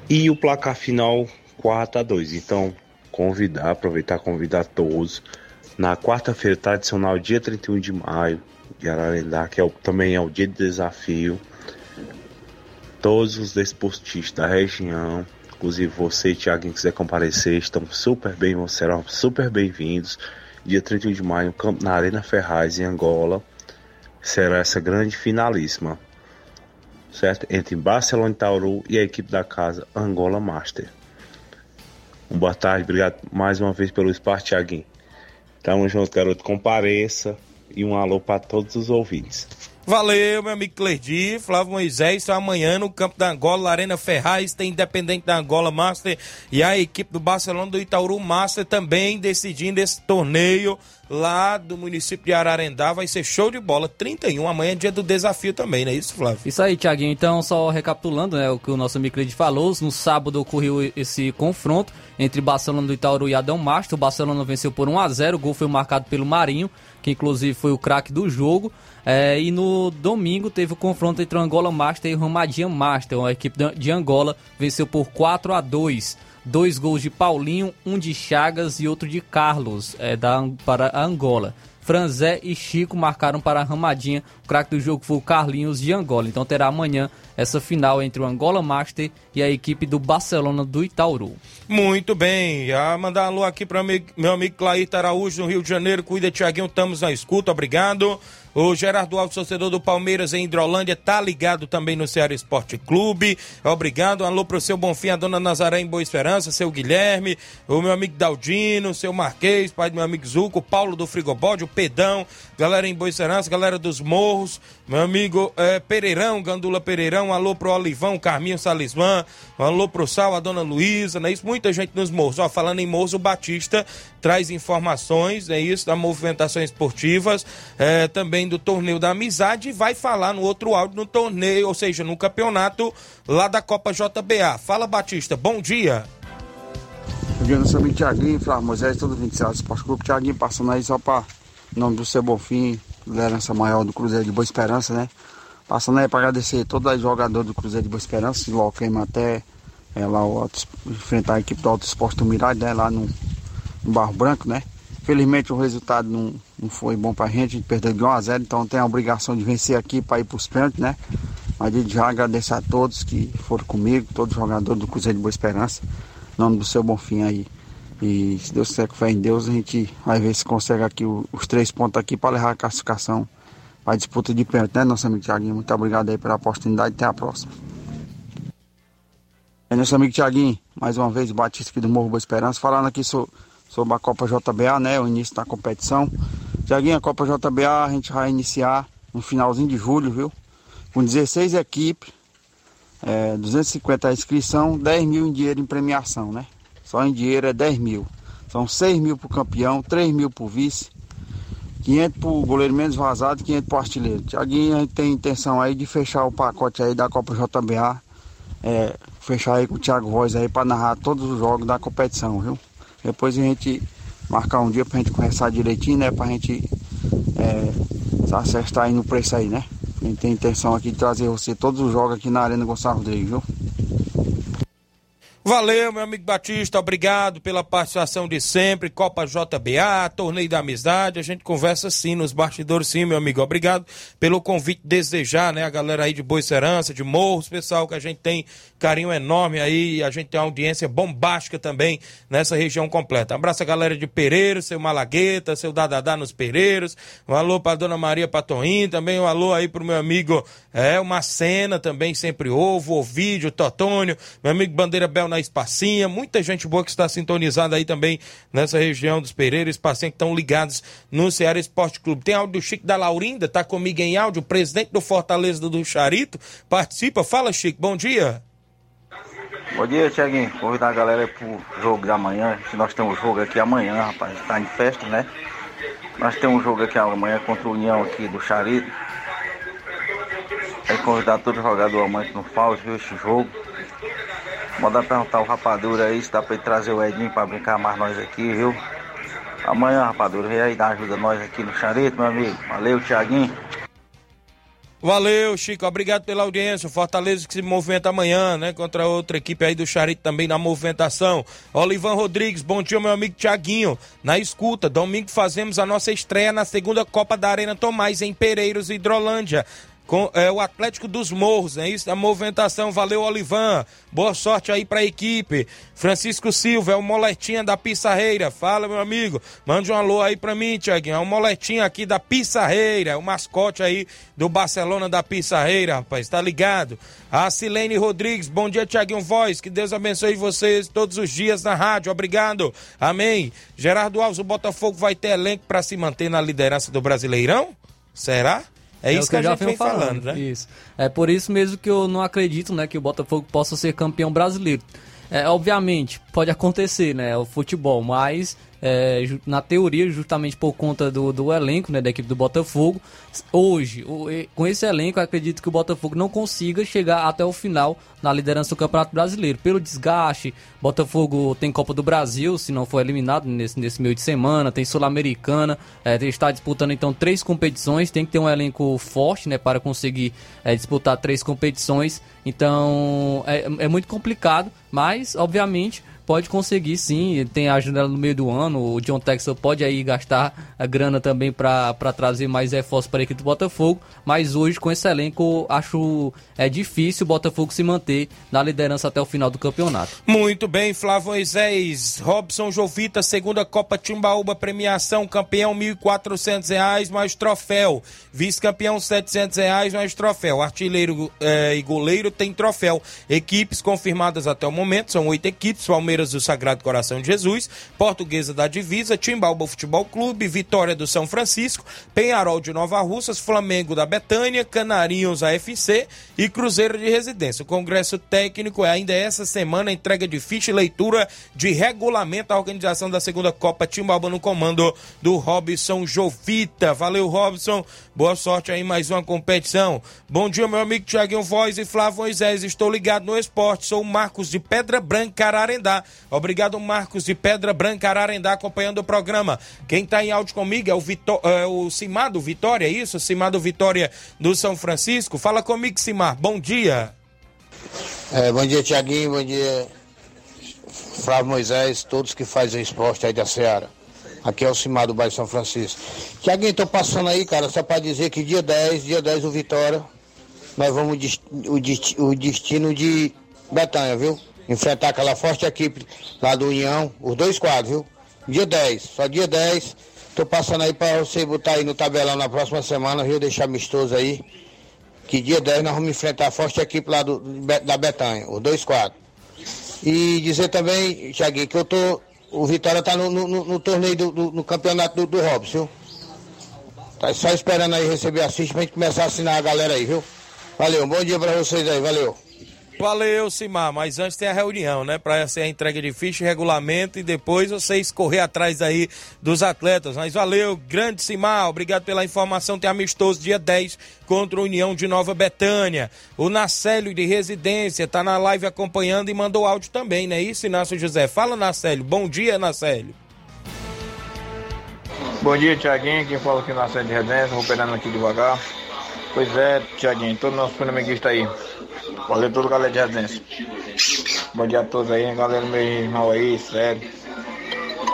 E o placar final 4 a 2. Então, convidar, aproveitar convidar todos na quarta-feira tradicional, dia 31 de maio, de Ararendá, que é o, também é o dia de desafio. Todos os desportistas da região, inclusive você Thiago, quiser comparecer, estão super bem, serão super bem-vindos. Dia 31 de maio, na Arena Ferraz, em Angola, será essa grande finalíssima, certo? Entre Barcelona e Tauru e a equipe da casa Angola Master. Um boa tarde, obrigado mais uma vez pelo espaço, Thiaguinho. Tamo junto, garoto. Compareça e um alô para todos os ouvintes. Valeu, meu amigo Clerdi, Flávio Moisés, amanhã no campo da Angola, Arena Ferraz, tem Independente da Angola Master e a equipe do Barcelona do Itaúru Master também decidindo esse torneio lá do município de Ararendá. Vai ser show de bola. 31, amanhã é dia do desafio também, não é isso, Flávio? Isso aí, Tiaguinho. Então, só recapitulando né, o que o nosso amigo Cleide falou, no sábado ocorreu esse confronto entre Barcelona do Itaúru e Adão Master. O Barcelona venceu por 1 a 0 o gol foi marcado pelo Marinho, que inclusive foi o craque do jogo. É, e no domingo teve o confronto entre o Angola Master e o Ramadinha Master. A equipe de Angola venceu por 4 a 2 Dois gols de Paulinho, um de Chagas e outro de Carlos, é, da, para a Angola. Franzé e Chico marcaram para a Ramadinha. O craque do jogo foi o Carlinhos de Angola. Então terá amanhã essa final entre o Angola Master e a equipe do Barcelona do Itauru. Muito bem. A mandar alô aqui para meu amigo Claíta Araújo, no Rio de Janeiro. Cuida, Tiaguinho. Estamos na escuta. Obrigado. O Gerardo Alves, torcedor do Palmeiras em Hidrolândia, tá ligado também no Ceará Esporte Clube. Obrigado. alô pro seu Bonfim, a dona Nazaré em Boa Esperança, seu Guilherme, o meu amigo Daldino, seu Marquês, pai do meu amigo Zuco, Paulo do Frigobode, o Pedão, galera em Boa Esperança, galera dos Morros, meu amigo é, Pereirão, Gandula Pereirão, alô pro Olivão, Carminho Salismã, alô pro Sal, a dona Luísa, não é isso? Muita gente nos Morros. Ó, falando em Morros, o Batista traz informações, é isso, da movimentação esportivas, é, também do torneio da amizade e vai falar no outro áudio no torneio, ou seja, no campeonato lá da Copa JBA. Fala, Batista, bom dia. Bom dia, nosso amigo Tiaguinho, Flávio Moisés, todo 27 Esporte Clube. Tiaguinho passando aí só para nome do seu Bonfim, liderança maior do Cruzeiro de Boa Esperança, né? Passando aí para agradecer todos os jogadores do Cruzeiro de Boa Esperança, se loquemos até é, lá o, enfrentar a equipe do Alto Esporte do né? Lá no, no Barro Branco, né? Felizmente o resultado não, não foi bom pra gente, a gente perdeu de 1 a 0 então tem a obrigação de vencer aqui para ir pros pênaltis, né? Mas gente já agradecer a todos que foram comigo, todos os jogadores do Cruzeiro de Boa Esperança, em nome do seu Bonfim aí. E se Deus quiser com fé em Deus, a gente vai ver se consegue aqui os três pontos aqui para levar a classificação para a disputa de pênalti, né, nosso amigo Tiaguinho? Muito obrigado aí pela oportunidade até a próxima. É nosso amigo Tiaguinho, mais uma vez, Batista aqui do Morro Boa Esperança, falando aqui sobre a Copa JBA, né? O início da competição. Tiaguinho, a Copa JBA a gente vai iniciar no finalzinho de julho, viu? Com 16 equipes, é, 250 a inscrição, 10 mil em dinheiro em premiação, né? Só em dinheiro é 10 mil. São 6 mil pro campeão, 3 mil pro vice, 500 pro goleiro menos vazado e 500 pro artilheiro. Tiaguinho, a gente tem intenção aí de fechar o pacote aí da Copa JBA. É, fechar aí com o Thiago Voz aí para narrar todos os jogos da competição, viu? Depois a gente marcar um dia pra gente conversar direitinho, né? Pra gente é, acertar aí no preço aí, né? A gente tem intenção aqui de trazer você todos os jogos aqui na Arena Gonçalo Rodrigues, viu? Valeu, meu amigo Batista, obrigado pela participação de sempre. Copa JBA, Torneio da Amizade, a gente conversa sim nos bastidores, sim, meu amigo. Obrigado pelo convite desejar, né? A galera aí de Boa Serança, de Morros, pessoal, que a gente tem carinho enorme aí, a gente tem uma audiência bombástica também nessa região completa. Abraço a galera de Pereiros, seu Malagueta, seu Dadadá nos Pereiros. Um alô pra dona Maria Patoim, também um alô aí pro meu amigo, é, uma cena também, sempre ovo, Ovídio, Totônio, meu amigo Bandeira Bel na Espacinha, muita gente boa que está sintonizada aí também nessa região dos Pereiros, Espacinha, que estão ligados no Ceará Esporte Clube. Tem áudio do Chico da Laurinda, tá comigo em áudio, presidente do Fortaleza do Charito, participa. Fala, Chico, bom dia. Bom dia, Tiaguinho. Convidar a galera pro jogo da manhã. Nós temos jogo aqui amanhã, rapaz. Tá em festa, né? Nós temos um jogo aqui amanhã contra o União aqui do Charito. Aí convidar todo jogador amanhã que não falta, viu esse jogo. Mandar perguntar o Rapadura aí se dá pra ele trazer o Edinho pra brincar mais nós aqui, viu? Amanhã, Rapadura, vem aí dar ajuda nós aqui no Charito, meu amigo. Valeu, Tiaguinho. Valeu, Chico. Obrigado pela audiência. Fortaleza que se movimenta amanhã, né? Contra outra equipe aí do Charito também na movimentação. Olivan Rodrigues, bom dia, meu amigo Tiaguinho. Na escuta, domingo fazemos a nossa estreia na segunda Copa da Arena Tomás, em Pereiros, Hidrolândia com é, o Atlético dos Morros, é isso? A movimentação, valeu Olivan, boa sorte aí pra equipe. Francisco Silva, é o Moletinha da Pissarreira, fala meu amigo, mande um alô aí pra mim, Tiaguinho, é o Moletinha aqui da Pissarreira, é o mascote aí do Barcelona da Pissarreira, rapaz, tá ligado? A Silene Rodrigues, bom dia Tiaguinho Voz, que Deus abençoe vocês todos os dias na rádio, obrigado, amém. Gerardo Alves, o Botafogo vai ter elenco pra se manter na liderança do Brasileirão? Será? É, é isso que, que a gente vem falando, falando, né? Isso. É por isso mesmo que eu não acredito, né, que o Botafogo possa ser campeão brasileiro. É, obviamente, pode acontecer, né? O futebol, mas é, na teoria, justamente por conta do, do elenco né, da equipe do Botafogo. Hoje, com esse elenco, acredito que o Botafogo não consiga chegar até o final na liderança do Campeonato Brasileiro. Pelo desgaste, Botafogo tem Copa do Brasil, se não for eliminado nesse, nesse meio de semana, tem Sul-Americana, é, está disputando então três competições, tem que ter um elenco forte né, para conseguir é, disputar três competições. Então é, é muito complicado, mas obviamente pode conseguir sim, tem a janela no meio do ano, o John Texas pode aí gastar a grana também para trazer mais reforços para a equipe do Botafogo, mas hoje com esse elenco acho é difícil o Botafogo se manter na liderança até o final do campeonato. Muito bem, Flávio Moisés, Robson Jovita, segunda Copa Timbaúba, premiação, campeão R$ 1.400 mais troféu, vice-campeão 700 reais mais troféu, artilheiro eh, e goleiro tem troféu, equipes confirmadas até o momento, são oito equipes, Palmeiras Palmeiras do Sagrado Coração de Jesus, Portuguesa da Divisa, Timbalba Futebol Clube, Vitória do São Francisco, Penharol de Nova Russas, Flamengo da Betânia, Canarinhos AFC e Cruzeiro de Residência. O Congresso Técnico é ainda essa semana entrega de ficha e leitura de regulamento à organização da segunda Copa Timbalba no comando do Robson Jovita. Valeu, Robson. Boa sorte aí mais uma competição. Bom dia, meu amigo Tiaguinho Voz e Flávio Moisés. Estou ligado no esporte. Sou o Marcos de Pedra Branca, Ararendá. Obrigado, Marcos de Pedra Branca, Ararendá, acompanhando o programa. Quem está em áudio comigo é o, Vitó é o Cimado Vitória, é isso? Cimado Vitória do São Francisco. Fala comigo, Cimar. Bom dia. É, bom dia, Tiaguinho. Bom dia, Flávio Moisés, todos que fazem esporte aí da Seara. Aqui é o Cimar do bairro São Francisco. Tiaguinho, tô passando aí, cara, só para dizer que dia 10, dia 10 o Vitória, nós vamos o, destino de Betânia, viu? Enfrentar aquela forte equipe lá do União, os dois quadros, viu? Dia 10, só dia 10. Tô passando aí para você botar aí no tabelão na próxima semana, viu? Deixar amistoso aí. Que dia 10 nós vamos enfrentar a forte equipe lá do, da Betanha, os dois quadros. E dizer também, Thiaguinho, que eu tô. O Vitória tá no, no, no torneio do, do, no campeonato do, do Robson, viu? Tá só esperando aí receber a ficha pra gente começar a assinar a galera aí, viu? Valeu, bom dia pra vocês aí, valeu. Valeu, Simar, mas antes tem a reunião, né? Para ser a entrega de ficha, regulamento e depois vocês correr atrás aí dos atletas. Mas valeu, grande Simar, obrigado pela informação. Tem amistoso dia 10 contra a União de Nova Betânia. O Nacélio de Residência tá na live acompanhando e mandou áudio também, né? Isso, Inácio José. Fala, Nacélio. Bom dia, Nacélio. Bom dia, Tiaguinho. Quem fala aqui é Nacélio de Residência, vou pegando aqui devagar. Pois é, Tiaguinho, todo nosso flamenguista aí. Valeu todo galera de residência. Bom dia a todos aí, galera, meu irmão aí, sério.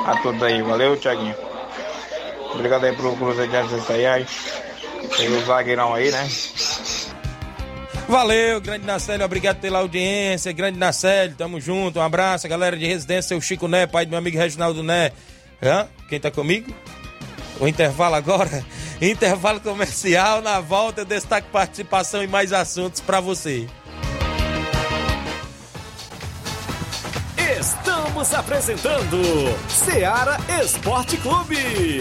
A todos aí, valeu, Tiaguinho. Obrigado aí pro Cruzeiro de residência aí, aí. Tem o zagueirão aí, né? Valeu, grande Nacélio, obrigado pela audiência, grande Nacélio, tamo junto, um abraço, galera de residência, o Chico Né, pai do meu amigo Reginaldo Né. Hã? Quem tá comigo? O intervalo agora? Intervalo comercial, na volta destaco participação e mais assuntos para você. Estamos apresentando Seara Esporte Clube.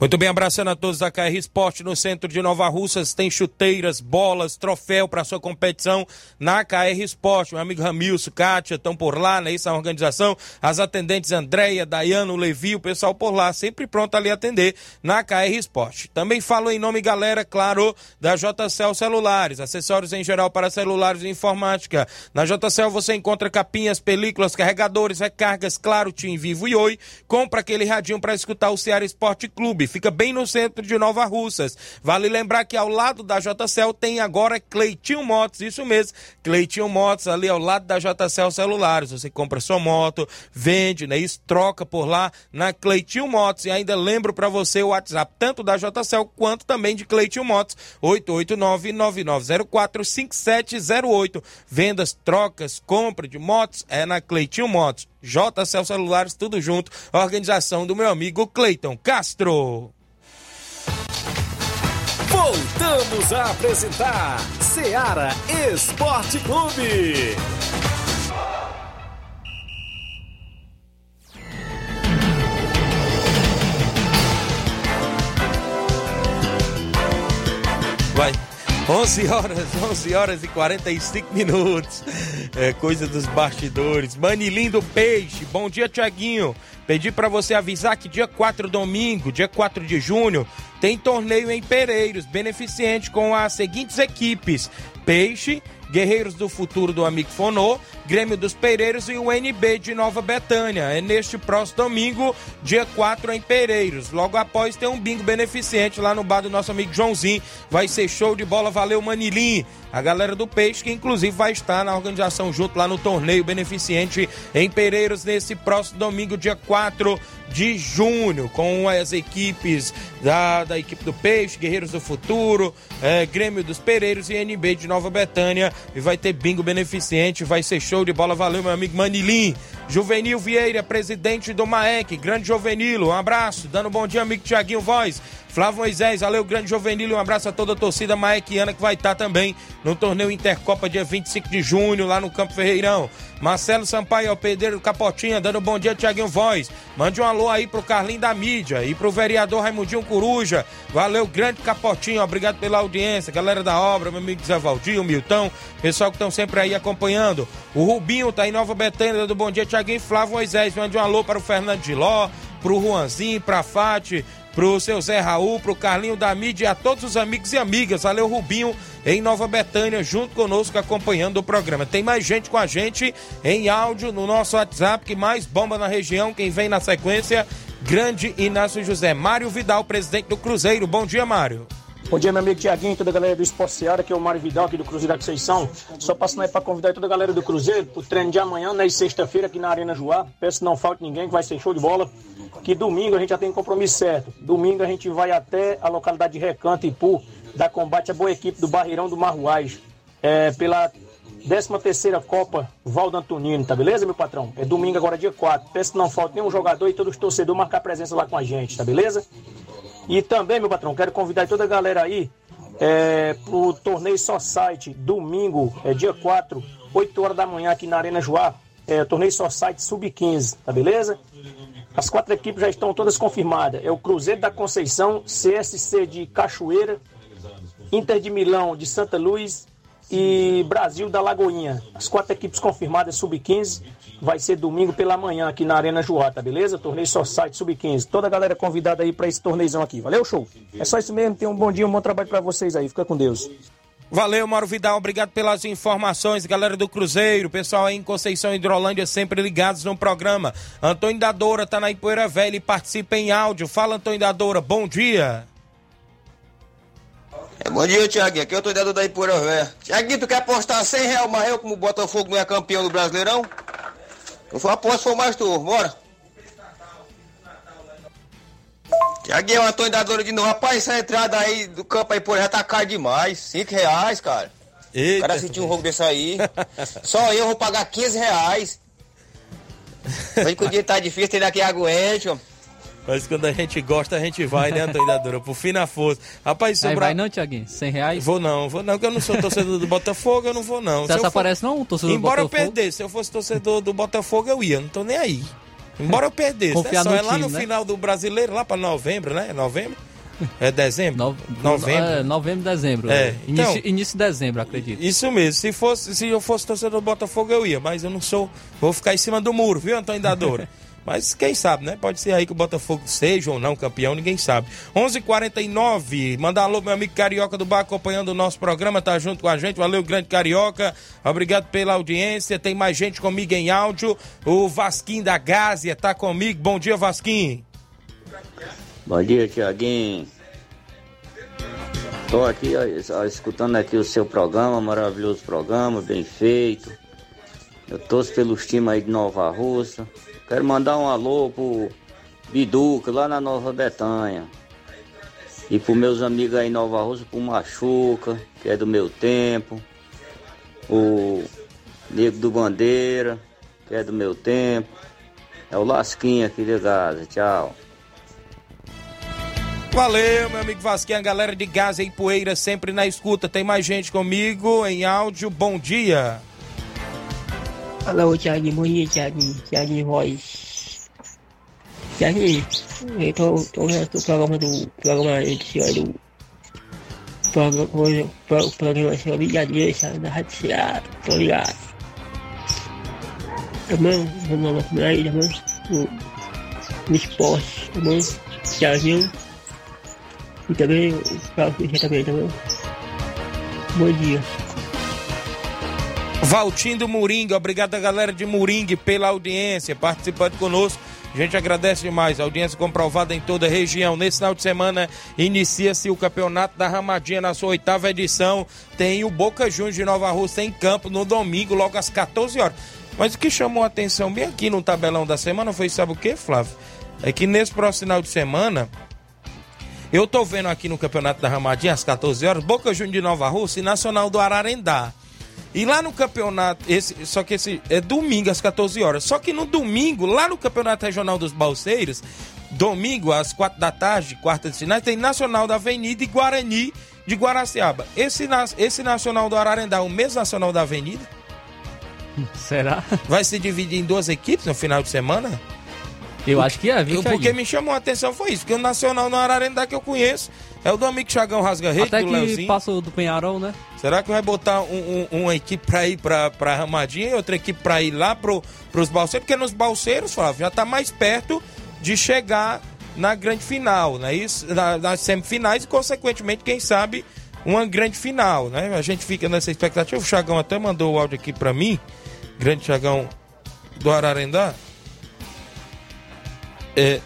Muito bem, abraçando a todos da KR Esporte no centro de Nova Russas. Tem chuteiras, bolas, troféu para sua competição na KR Esporte. Meu amigo Ramilson, Kátia estão por lá, né? Isso é a organização. As atendentes Andréia, Dayano, Levi, o pessoal por lá, sempre pronto ali atender na KR Esporte. Também falo em nome, galera, claro, da JCL Celulares, acessórios em geral para celulares e informática. Na JCL você encontra capinhas, películas, carregadores, recargas, claro, Tim Vivo e Oi. Compra aquele radinho para escutar o Ceará Esporte Clube fica bem no centro de Nova Russas. Vale lembrar que ao lado da JCL tem agora Cleitinho Motos, isso mesmo, Cleitinho Motos ali ao lado da JCL Celulares. Você compra sua moto, vende, né? Isso troca por lá na Cleitinho Motos. E ainda lembro para você o WhatsApp tanto da JCL quanto também de Cleitinho Motos, 889-9904-5708. Vendas, trocas, compra de motos é na Cleitinho Motos. JCL Celulares, tudo junto. Organização do meu amigo Cleiton Castro. Voltamos a apresentar Seara Esporte Clube. Vai. 11 horas, 11 horas e 45 minutos. É coisa dos bastidores. Manilim do Peixe. Bom dia, Tiaguinho. Pedi para você avisar que dia 4 domingo, dia 4 de junho, tem torneio em Pereiros, beneficente com as seguintes equipes: Peixe, Guerreiros do Futuro do Amigo Fonô, Grêmio dos Pereiros e o NB de Nova Betânia. É neste próximo domingo, dia 4 em Pereiros. Logo após tem um bingo beneficente lá no bar do nosso amigo Joãozinho. Vai ser show de bola, valeu Manilim. A galera do Peixe, que inclusive vai estar na organização junto lá no torneio beneficente em Pereiros nesse próximo domingo, dia 4 de junho, com as equipes da, da equipe do Peixe, Guerreiros do Futuro, é, Grêmio dos Pereiros e NB de Nova Betânia. E vai ter bingo beneficente, vai ser show de bola. Valeu, meu amigo Manilim. Juvenil Vieira, presidente do MAEC, grande Juvenilo, um abraço. Dando um bom dia, amigo Tiaguinho Voz. Flávio Moisés, valeu, grande Juvenil, um abraço a toda a torcida maequiana que vai estar também no torneio Intercopa dia 25 de junho, lá no Campo Ferreirão. Marcelo Sampaio, o Pedreiro Capotinha, dando um bom dia, Tiaguinho Voz. Mande um alô aí pro Carlinho da Mídia e pro vereador Raimundinho Coruja. Valeu, grande Capotinho, obrigado pela audiência. Galera da obra, meu amigo Zé Valdir, o Milton, pessoal que estão sempre aí acompanhando. O Rubinho tá em Nova Betânia, dando um bom dia, Tiaguinho Flávio Moisés. Mande um alô para o Fernando Giló, pro Juanzinho, pra Fati, pro seu Zé Raul, pro Carlinho da mídia a todos os amigos e amigas. Valeu, Rubinho, em Nova Betânia, junto conosco, acompanhando o programa. Tem mais gente com a gente em áudio no nosso WhatsApp, que mais bomba na região. Quem vem na sequência, grande Inácio José. Mário Vidal, presidente do Cruzeiro. Bom dia, Mário. Bom dia, meu amigo Tiaguinho toda a galera do Esporte Seara, que é o Mário Vidal aqui do Cruzeiro da Conceição. Só passando aí para convidar toda a galera do Cruzeiro pro treino de amanhã, né, sexta-feira aqui na Arena Joá. Peço que não falte ninguém, que vai ser show de bola. Que domingo a gente já tem compromisso certo. Domingo a gente vai até a localidade de Recanto, Ipu, da combate a boa equipe do Barreirão do Marruais. É, pela 13 terceira Copa Valdo Antonino, tá beleza, meu patrão? É domingo agora, dia 4. Peço que não falte nenhum jogador e todos os torcedores marcar presença lá com a gente, tá beleza? E também, meu patrão, quero convidar toda a galera aí é, pro torneio Só Site, domingo, é dia 4, 8 horas da manhã aqui na Arena Joá. É, torneio Só Site Sub-15, tá beleza? As quatro equipes já estão todas confirmadas. É o Cruzeiro da Conceição, CSC de Cachoeira, Inter de Milão de Santa Luz e Brasil da Lagoinha. As quatro equipes confirmadas Sub-15 vai ser domingo pela manhã aqui na Arena Joá, tá beleza? Torneio só site Sub-15. Toda a galera convidada aí para esse torneizão aqui. Valeu, show? É só isso mesmo. Tenham um bom dia, um bom trabalho para vocês aí. Fica com Deus. Valeu, Mauro Vidal. Obrigado pelas informações, galera do Cruzeiro. Pessoal aí em Conceição Hidrolândia sempre ligados no programa. Antônio da Doura tá na Ipoeira Velha e participa em áudio. Fala, Antônio da Doura. Bom dia. É, bom dia, Tiaguinho. Aqui é o Antônio da Ipoeira Velha. Tiaguinho, tu quer apostar 100 reais mais eu como o Botafogo não é campeão do Brasileirão? Não foi após, foi mais tu. Bora. Tiaguinho, Antônio da Dora de novo. Rapaz, essa entrada aí do campo aí, pô, já tá caro demais. 5 reais, cara. Eita. O cara sentiu um roubo desse aí. Só eu vou pagar 15 reais. Hoje que o dia tá difícil, tem daqui aguente, ó. Mas quando a gente gosta, a gente vai, né, Antônio da Dora? Por fim na força. Rapaz, Aí sobrar. vai não, Tiaguinho? 100 reais? Vou não, vou não, porque eu não sou torcedor do Botafogo, eu não vou não. Você Se for- aparece não, torcedor do Embora eu Botafogo? perdesse, se eu fosse torcedor do Botafogo, eu ia, não tô nem aí. Embora eu perdesse, Confiar né? Só no é lá time, no né? final do brasileiro, lá pra novembro, né? Novembro? É dezembro? novembro. É, novembro, dezembro. É, Início, então- início de dezembro, acredito. Isso mesmo, se, fosse, se eu fosse torcedor do Botafogo, eu ia, mas eu não sou. Vou ficar em cima do muro, viu, Antônio Dadora? mas quem sabe, né? Pode ser aí que o Botafogo seja ou não campeão, ninguém sabe. 11:49 h 49 mandar alô, meu amigo Carioca do Bar acompanhando o nosso programa, tá junto com a gente. Valeu, grande Carioca. Obrigado pela audiência. Tem mais gente comigo em áudio. O Vasquinho da Gásia tá comigo. Bom dia, Vasquinho. Bom dia, Tiaguinho. Estou aqui ó, escutando aqui o seu programa, maravilhoso programa, bem feito. Eu torço pelos times aí de Nova Russa. Quero mandar um alô pro Biduca, lá na Nova Betanha. E pros meus amigos aí em Nova Russa, pro Machuca, que é do meu tempo. O Nego do Bandeira, que é do meu tempo. É o Lasquinha aqui de Gaza. Tchau. Valeu, meu amigo Vasquinho, a galera de Gaza e Poeira sempre na escuta. Tem mais gente comigo em áudio. Bom dia. Alô, Thiaguinho, bom dia, Thiaguinho. Thiaguinho Voz. Thiaguinho, eu tô, tô vendo o programa do programa esse aí do programa, hoje, pro, programa sobre Ligadeza da Rádio Ceará, tô ligado. Tá bom? Vamos lá por aí, tá bom? No, no esporte, tá bom? Thiaguinho. E também o Paulo Fischer também, tá bom? Bom dia. Valtindo Moringa, obrigado a galera de Moringue pela audiência, participando conosco. A gente agradece demais, audiência comprovada em toda a região. Nesse final de semana inicia-se o Campeonato da Ramadinha na sua oitava edição. Tem o Boca Juniors de Nova Rússia em campo no domingo, logo às 14 horas. Mas o que chamou a atenção bem aqui no tabelão da semana foi, sabe o que, Flávio? É que nesse próximo final de semana, eu tô vendo aqui no Campeonato da Ramadinha às 14 horas, Boca Juniors de Nova Rússia e Nacional do Ararendá. E lá no campeonato, esse, só que esse é domingo às 14 horas. Só que no domingo, lá no Campeonato Regional dos Balseiros, domingo às 4 da tarde, quarta de finais, tem Nacional da Avenida e Guarani de Guaraciaba. Esse, esse Nacional do Ararendá, é o mesmo Nacional da Avenida? Será? Vai se dividir em duas equipes no final de semana? Eu acho que é, viu, Porque Thiaguinho? me chamou a atenção foi isso, porque o Nacional no Ararendá que eu conheço é o do amigo Chagão Rasga Rede, Até do que Leozinho. passou do Penharol, né? Será que vai botar um- um- uma equipe pra ir pra, pra Ramadinha e outra equipe pra ir lá pro, pros balseiros? Porque nos balseiros, Flávio, já tá mais perto de chegar na grande final, né? Isso, na- nas semifinais e, consequentemente, quem sabe, uma grande final, né? A gente fica nessa expectativa. O Chagão até mandou o áudio aqui pra mim, grande Chagão do Ararendá. É,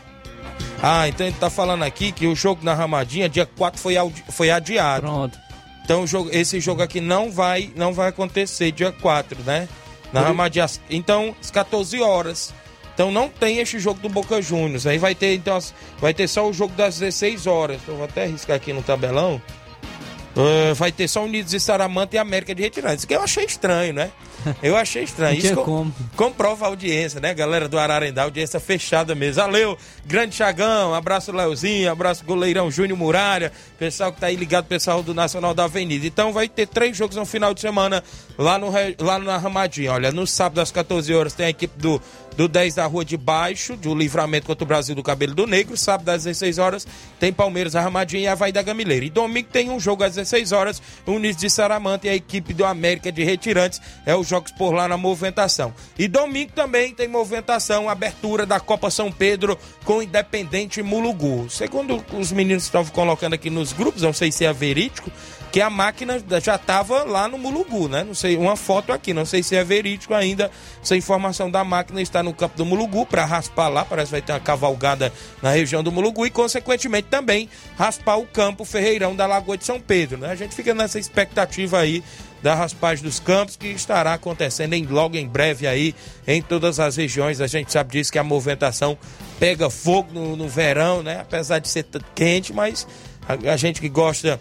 ah, então ele tá falando aqui que o jogo na Ramadinha, dia 4, foi, foi adiado. Pronto. Então jogo- esse jogo aqui não vai, não vai acontecer dia 4, né? Na Por- Ramadinha. Então, às 14 horas. Então não tem esse jogo do Boca Juniors. Aí vai ter, então, vai ter só o jogo das 16 horas. Eu vou até riscar aqui no tabelão. Ah, vai ter só Unidos e Saramanta e América de Retirada. Isso que eu achei estranho, né? Eu achei estranho. Isso comprova a audiência, né? Galera do Ararendá, audiência fechada mesmo. Valeu, grande Chagão, abraço Leozinho, abraço goleirão Júnior Muralha, pessoal que tá aí ligado, pessoal do Nacional da Avenida. Então vai ter três jogos no final de semana lá, no, lá na Ramadinha. Olha, no sábado às 14 horas tem a equipe do, do 10 da Rua de Baixo, do Livramento contra o Brasil do Cabelo do Negro. Sábado às 16 horas tem Palmeiras, a Ramadinha e Havaí da Gamileira. E domingo tem um jogo às 16 horas, Unidos de Saramanta e a equipe do América de Retirantes. É os jogos por lá na movimentação. E domingo também tem movimentação, abertura da Copa São Pedro com Independente Mulugu. Segundo os meninos estavam colocando aqui nos grupos, não sei se é verídico, que a máquina já estava lá no Mulugu, né? Não sei, uma foto aqui, não sei se é verídico ainda. Essa informação da máquina está no campo do Mulugu para raspar lá, parece que vai ter uma cavalgada na região do Mulugu e, consequentemente, também raspar o campo Ferreirão da Lagoa de São Pedro, né? A gente fica nessa expectativa aí da raspagem dos campos que estará acontecendo em, logo em breve aí em todas as regiões. A gente sabe disso que a movimentação pega fogo no, no verão, né? Apesar de ser quente, mas a, a gente que gosta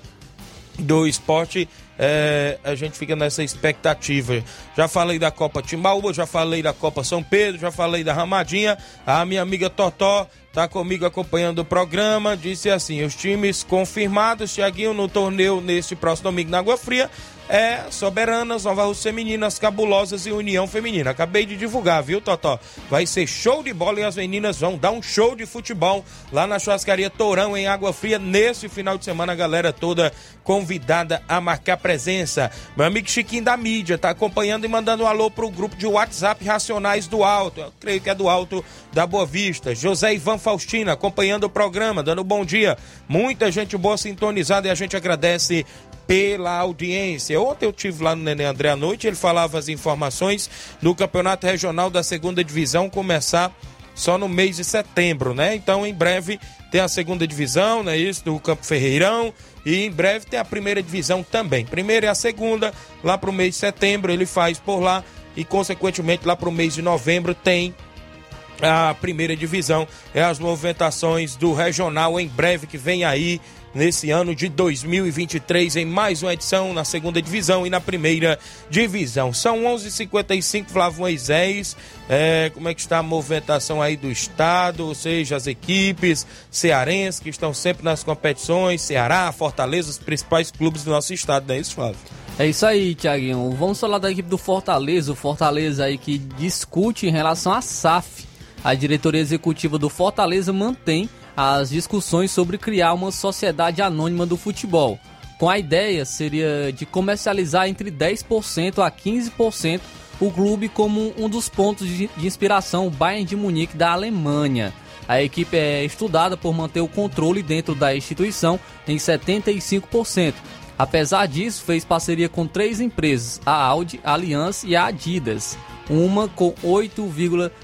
do esporte, é, a gente fica nessa expectativa. Já falei da Copa Timbaúba, já falei da Copa São Pedro, já falei da Ramadinha. A minha amiga Totó tá comigo acompanhando o programa. Disse assim: os times confirmados, Tiaguinho, no torneio neste próximo domingo na Água Fria é Soberanas, Nova Rússia Femininas, Cabulosas e União Feminina. Acabei de divulgar, viu, Totó? Vai ser show de bola e as meninas vão dar um show de futebol lá na churrascaria Tourão, em Água Fria, nesse final de semana. A galera toda convidada a marcar presença. Meu amigo Chiquinho da mídia tá acompanhando e mandando um alô pro grupo de WhatsApp Racionais do Alto. Eu creio que é do Alto da Boa Vista. José Ivan Faustina acompanhando o programa, dando um bom dia. Muita gente boa sintonizada e a gente agradece pela audiência. Ontem eu tive lá no Nenê André à noite, ele falava as informações do Campeonato Regional da Segunda Divisão começar só no mês de setembro, né? Então, em breve tem a segunda divisão, né? Isso, do Campo Ferreirão. E em breve tem a primeira divisão também. Primeira e a segunda, lá para o mês de setembro, ele faz por lá. E, consequentemente, lá para o mês de novembro tem a primeira divisão. É as movimentações do regional em breve que vem aí nesse ano de 2023 em mais uma edição na segunda divisão e na primeira divisão. São 11:55 Flávio Moisés. É, como é que está a movimentação aí do estado, ou seja, as equipes cearenses que estão sempre nas competições, Ceará, Fortaleza, os principais clubes do nosso estado, não é isso, Flávio? É isso aí, Tiaguinho. Vamos falar da equipe do Fortaleza, o Fortaleza aí que discute em relação à SAF. A diretoria executiva do Fortaleza mantém as discussões sobre criar uma sociedade anônima do futebol. Com a ideia seria de comercializar entre 10% a 15% o clube como um dos pontos de, inspiração Bayern de Munique da Alemanha. A equipe é estudada por manter o controle dentro da instituição em 75%. Apesar disso, fez parceria com três empresas, a Audi, a Allianz e a Adidas uma com 8,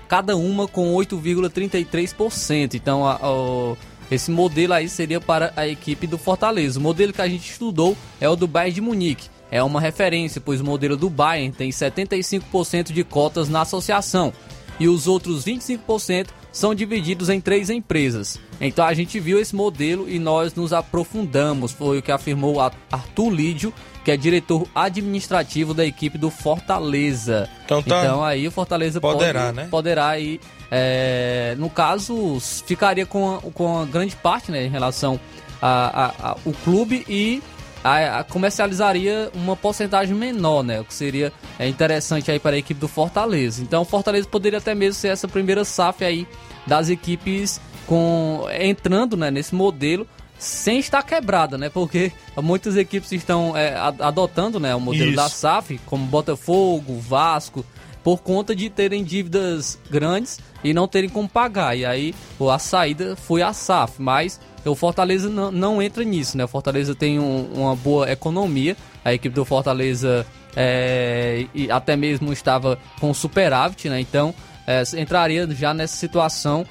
cada uma com 8,33%. Então, a, a, esse modelo aí seria para a equipe do Fortaleza. O modelo que a gente estudou é o do Bayern de Munique. É uma referência, pois o modelo do Bayern tem 75% de cotas na associação e os outros 25% são divididos em três empresas. Então a gente viu esse modelo e nós nos aprofundamos, foi o que afirmou Arthur Lídio, que é diretor administrativo da equipe do Fortaleza. Então, tá então aí o Fortaleza poderá, pode, né? poderá aí, é, no caso, ficaria com a, com a grande parte né, em relação ao clube e a, a comercializaria uma porcentagem menor, né? O que seria é, interessante aí para a equipe do Fortaleza. Então o Fortaleza poderia até mesmo ser essa primeira SAF aí das equipes com entrando né, nesse modelo sem estar quebrada, né? Porque muitas equipes estão é, adotando né, o modelo Isso. da SAF, como Botafogo, Vasco, por conta de terem dívidas grandes e não terem como pagar. E aí a saída foi a SAF, mas o Fortaleza não, não entra nisso, né? O Fortaleza tem um, uma boa economia, a equipe do Fortaleza é, até mesmo estava com superávit, né? Então é, entraria já nessa situação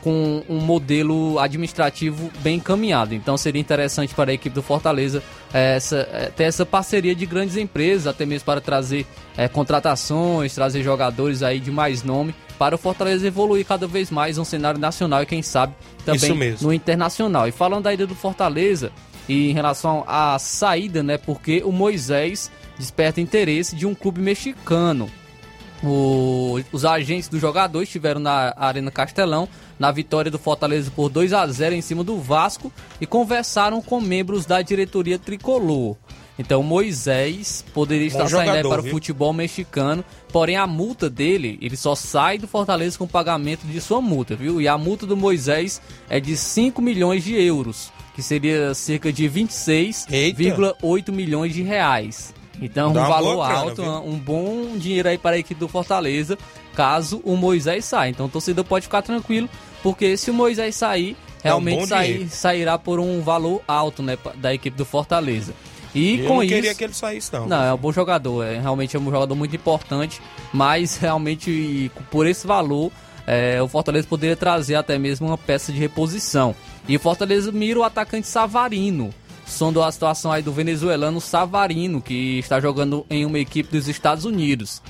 com um modelo administrativo bem encaminhado. Então seria interessante para a equipe do Fortaleza é, essa, é, ter essa parceria de grandes empresas, até mesmo para trazer é, contratações, trazer jogadores aí de mais nome para o Fortaleza evoluir cada vez mais no cenário nacional e quem sabe também no internacional. E falando da ida do Fortaleza e em relação à saída, né, porque o Moisés desperta interesse de um clube mexicano. O, os agentes do jogador estiveram na Arena Castelão na vitória do Fortaleza por 2 a 0 em cima do Vasco e conversaram com membros da diretoria tricolor. Então Moisés poderia estar jogador, saindo para viu? o futebol mexicano, porém a multa dele, ele só sai do Fortaleza com o pagamento de sua multa, viu? E a multa do Moisés é de 5 milhões de euros, que seria cerca de 26,8 milhões de reais. Então, Dá um valor alto, um bom dinheiro aí para a equipe do Fortaleza, caso o Moisés saia. Então, o torcedor pode ficar tranquilo, porque se o Moisés sair, realmente é um sair, sairá por um valor alto né, da equipe do Fortaleza. E Eu com não isso. queria que ele saísse, não. Não, é um bom jogador. É, realmente é um jogador muito importante. Mas realmente, por esse valor, é, o Fortaleza poderia trazer até mesmo uma peça de reposição. E o Fortaleza mira o atacante Savarino. Sondou a situação aí do venezuelano Savarino, que está jogando em uma equipe dos Estados Unidos.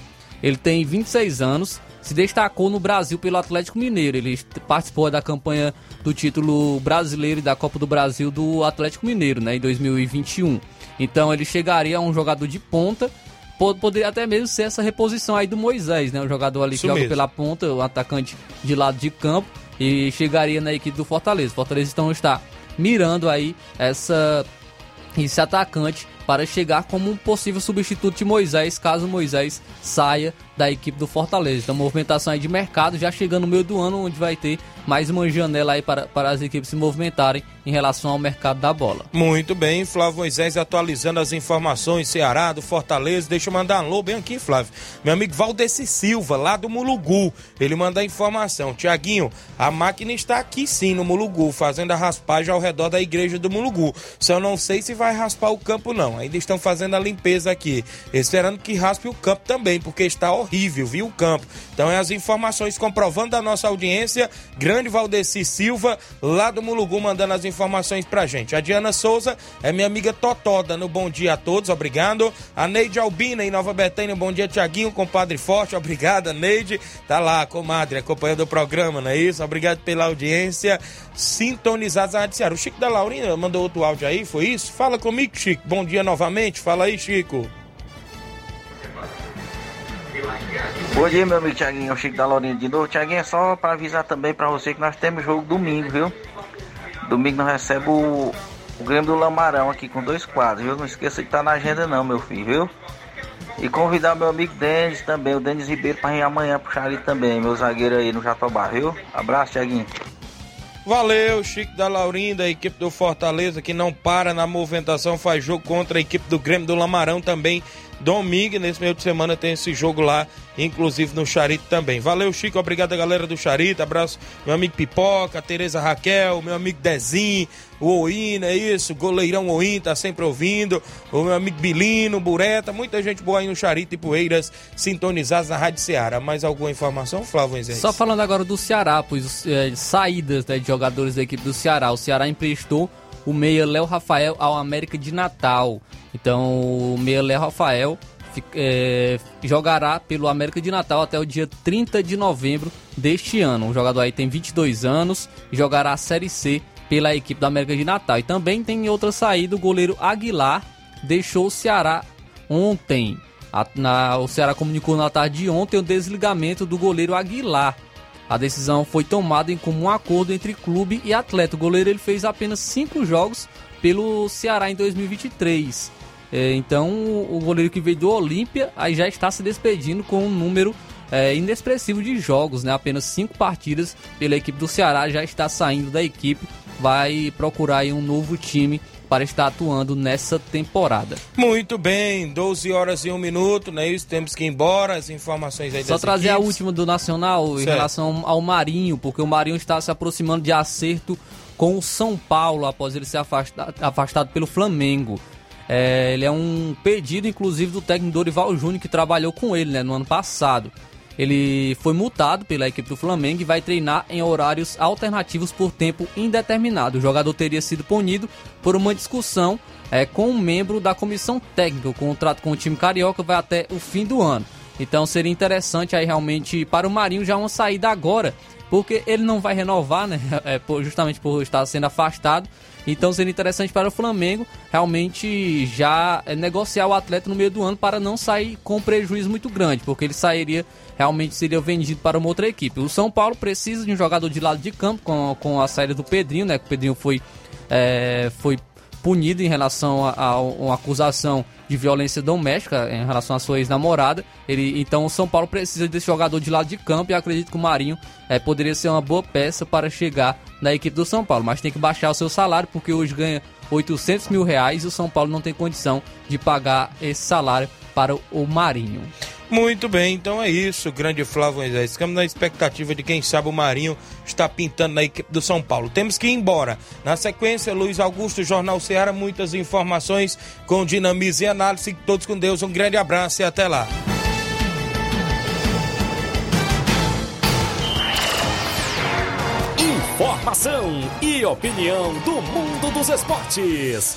Ele tem 26 anos, se destacou no Brasil pelo Atlético Mineiro. Ele participou da campanha do título brasileiro e da Copa do Brasil do Atlético Mineiro, né, em 2021. Então ele chegaria a um jogador de ponta, po- poderia até mesmo ser essa reposição aí do Moisés, né, o jogador ali Isso que joga mesmo. pela ponta, o atacante de lado de campo e chegaria na equipe do Fortaleza. Fortaleza então está mirando aí essa esse atacante para chegar como um possível substituto de Moisés, caso Moisés saia da equipe do Fortaleza. Então, movimentação aí de mercado, já chegando no meio do ano, onde vai ter mais uma janela aí para, para as equipes se movimentarem em relação ao mercado da bola. Muito bem, Flávio Moisés atualizando as informações, Ceará, do Fortaleza. Deixa eu mandar um alô bem aqui, Flávio. Meu amigo Valdeci Silva, lá do Mulugu. Ele manda a informação. Tiaguinho, a máquina está aqui sim no Mulugu, fazendo a raspagem ao redor da igreja do Mulugu. Só não sei se vai raspar o campo, não. Ainda estão fazendo a limpeza aqui. Esperando que raspe o campo também, porque está horrível, viu, o campo. Então, é as informações comprovando a nossa audiência. Grande Valdeci Silva, lá do Mulugu, mandando as informações pra gente. A Diana Souza é minha amiga Totó, dando bom dia a todos, obrigado. A Neide Albina, em Nova Betânia, bom dia, Tiaguinho, compadre forte, obrigada, Neide. Tá lá, comadre, acompanhando o programa, não é isso? Obrigado pela audiência. Sintonizados na Rádio Ceará. O Chico da Laurina mandou outro áudio aí, foi isso? Fala comigo, Chico. Bom dia novamente. Fala aí, Chico. Bom dia, meu amigo Thiaguinho, é o Chico da Laurinha de novo. Thiaguinho, é só para avisar também para você que nós temos jogo domingo, viu? Domingo nós recebemos o, o Grêmio do Lamarão aqui com dois quadros, viu? Não esqueça de estar na agenda não, meu filho, viu? E convidar meu amigo Denis também, o Denis Ribeiro, para ir amanhã puxar ali também, meu zagueiro aí no Jatobá, viu? Abraço, Thiaguinho. Valeu, Chico da Laurinda, a equipe do Fortaleza que não para na movimentação, faz jogo contra a equipe do Grêmio do Lamarão também. Domingo, nesse meio de semana, tem esse jogo lá, inclusive no Charito também. Valeu, Chico, obrigado galera do Charito, abraço meu amigo Pipoca, Tereza Raquel, meu amigo Dezinho, o Oína, é isso, goleirão Oim, tá sempre ouvindo, o meu amigo Bilino, Bureta, muita gente boa aí no Charito e Poeiras, sintonizados na Rádio Ceará. Mais alguma informação, Flávio Moisés? Só falando agora do Ceará, pois é, saídas né, de jogadores da equipe do Ceará. O Ceará emprestou o meia Léo Rafael ao América de Natal. Então o meia Léo Rafael é, jogará pelo América de Natal até o dia 30 de novembro deste ano. O jogador aí tem 22 anos e jogará a Série C pela equipe do América de Natal. E também tem outra saída, o goleiro Aguilar deixou o Ceará ontem. A- na- o Ceará comunicou na tarde de ontem o desligamento do goleiro Aguilar. A decisão foi tomada em comum acordo entre clube e atleta. O goleiro ele fez apenas cinco jogos pelo Ceará em 2023. É, então o goleiro que veio do Olímpia aí já está se despedindo com um número é, inexpressivo de jogos, né? Apenas cinco partidas pela equipe do Ceará já está saindo da equipe, vai procurar um novo time para estar atuando nessa temporada. Muito bem, 12 horas e 1 minuto, não é isso? Temos que ir embora, as informações aí Só trazer a equipes. última do Nacional em Certo. relação ao Marinho, porque o Marinho está se aproximando de acerto com o São Paulo após ele ser afasta- afastado pelo Flamengo. É, ele é um pedido, inclusive, do técnico Dorival Júnior, que trabalhou com ele né, no ano passado. Ele foi multado pela equipe do Flamengo e vai treinar em horários alternativos por tempo indeterminado. O jogador teria sido punido por uma discussão é, com um membro da comissão técnica. O contrato com o time carioca vai até o fim do ano. Então seria interessante aí realmente para o Marinho já uma saída agora, porque ele não vai renovar, né? É, justamente por estar sendo afastado. Então seria interessante para o Flamengo realmente já é, negociar o atleta no meio do ano para não sair com prejuízo muito grande, porque ele sairia realmente seria vendido para uma outra equipe. O São Paulo precisa de um jogador de lado de campo com, com a saída do Pedrinho, né? O Pedrinho foi é, foi punido em relação a, a uma acusação de violência doméstica em relação à sua ex-namorada. Ele, então o São Paulo precisa desse jogador de lado de campo e acredito que o Marinho eh, poderia ser uma boa peça para chegar na equipe do São Paulo. Mas tem que baixar o seu salário porque hoje ganha 800 mil reais e o São Paulo não tem condição de pagar esse salário para o Marinho. Muito bem, então é isso, grande Flávio Moisés. Ficamos na expectativa de quem sabe o Marinho está pintando na equipe do São Paulo. Temos que ir embora. Na sequência, Luiz Augusto, Jornal Ceará, muitas informações com dinamismo e análise. Todos com Deus, um grande abraço e até lá. Informação e opinião do mundo dos esportes.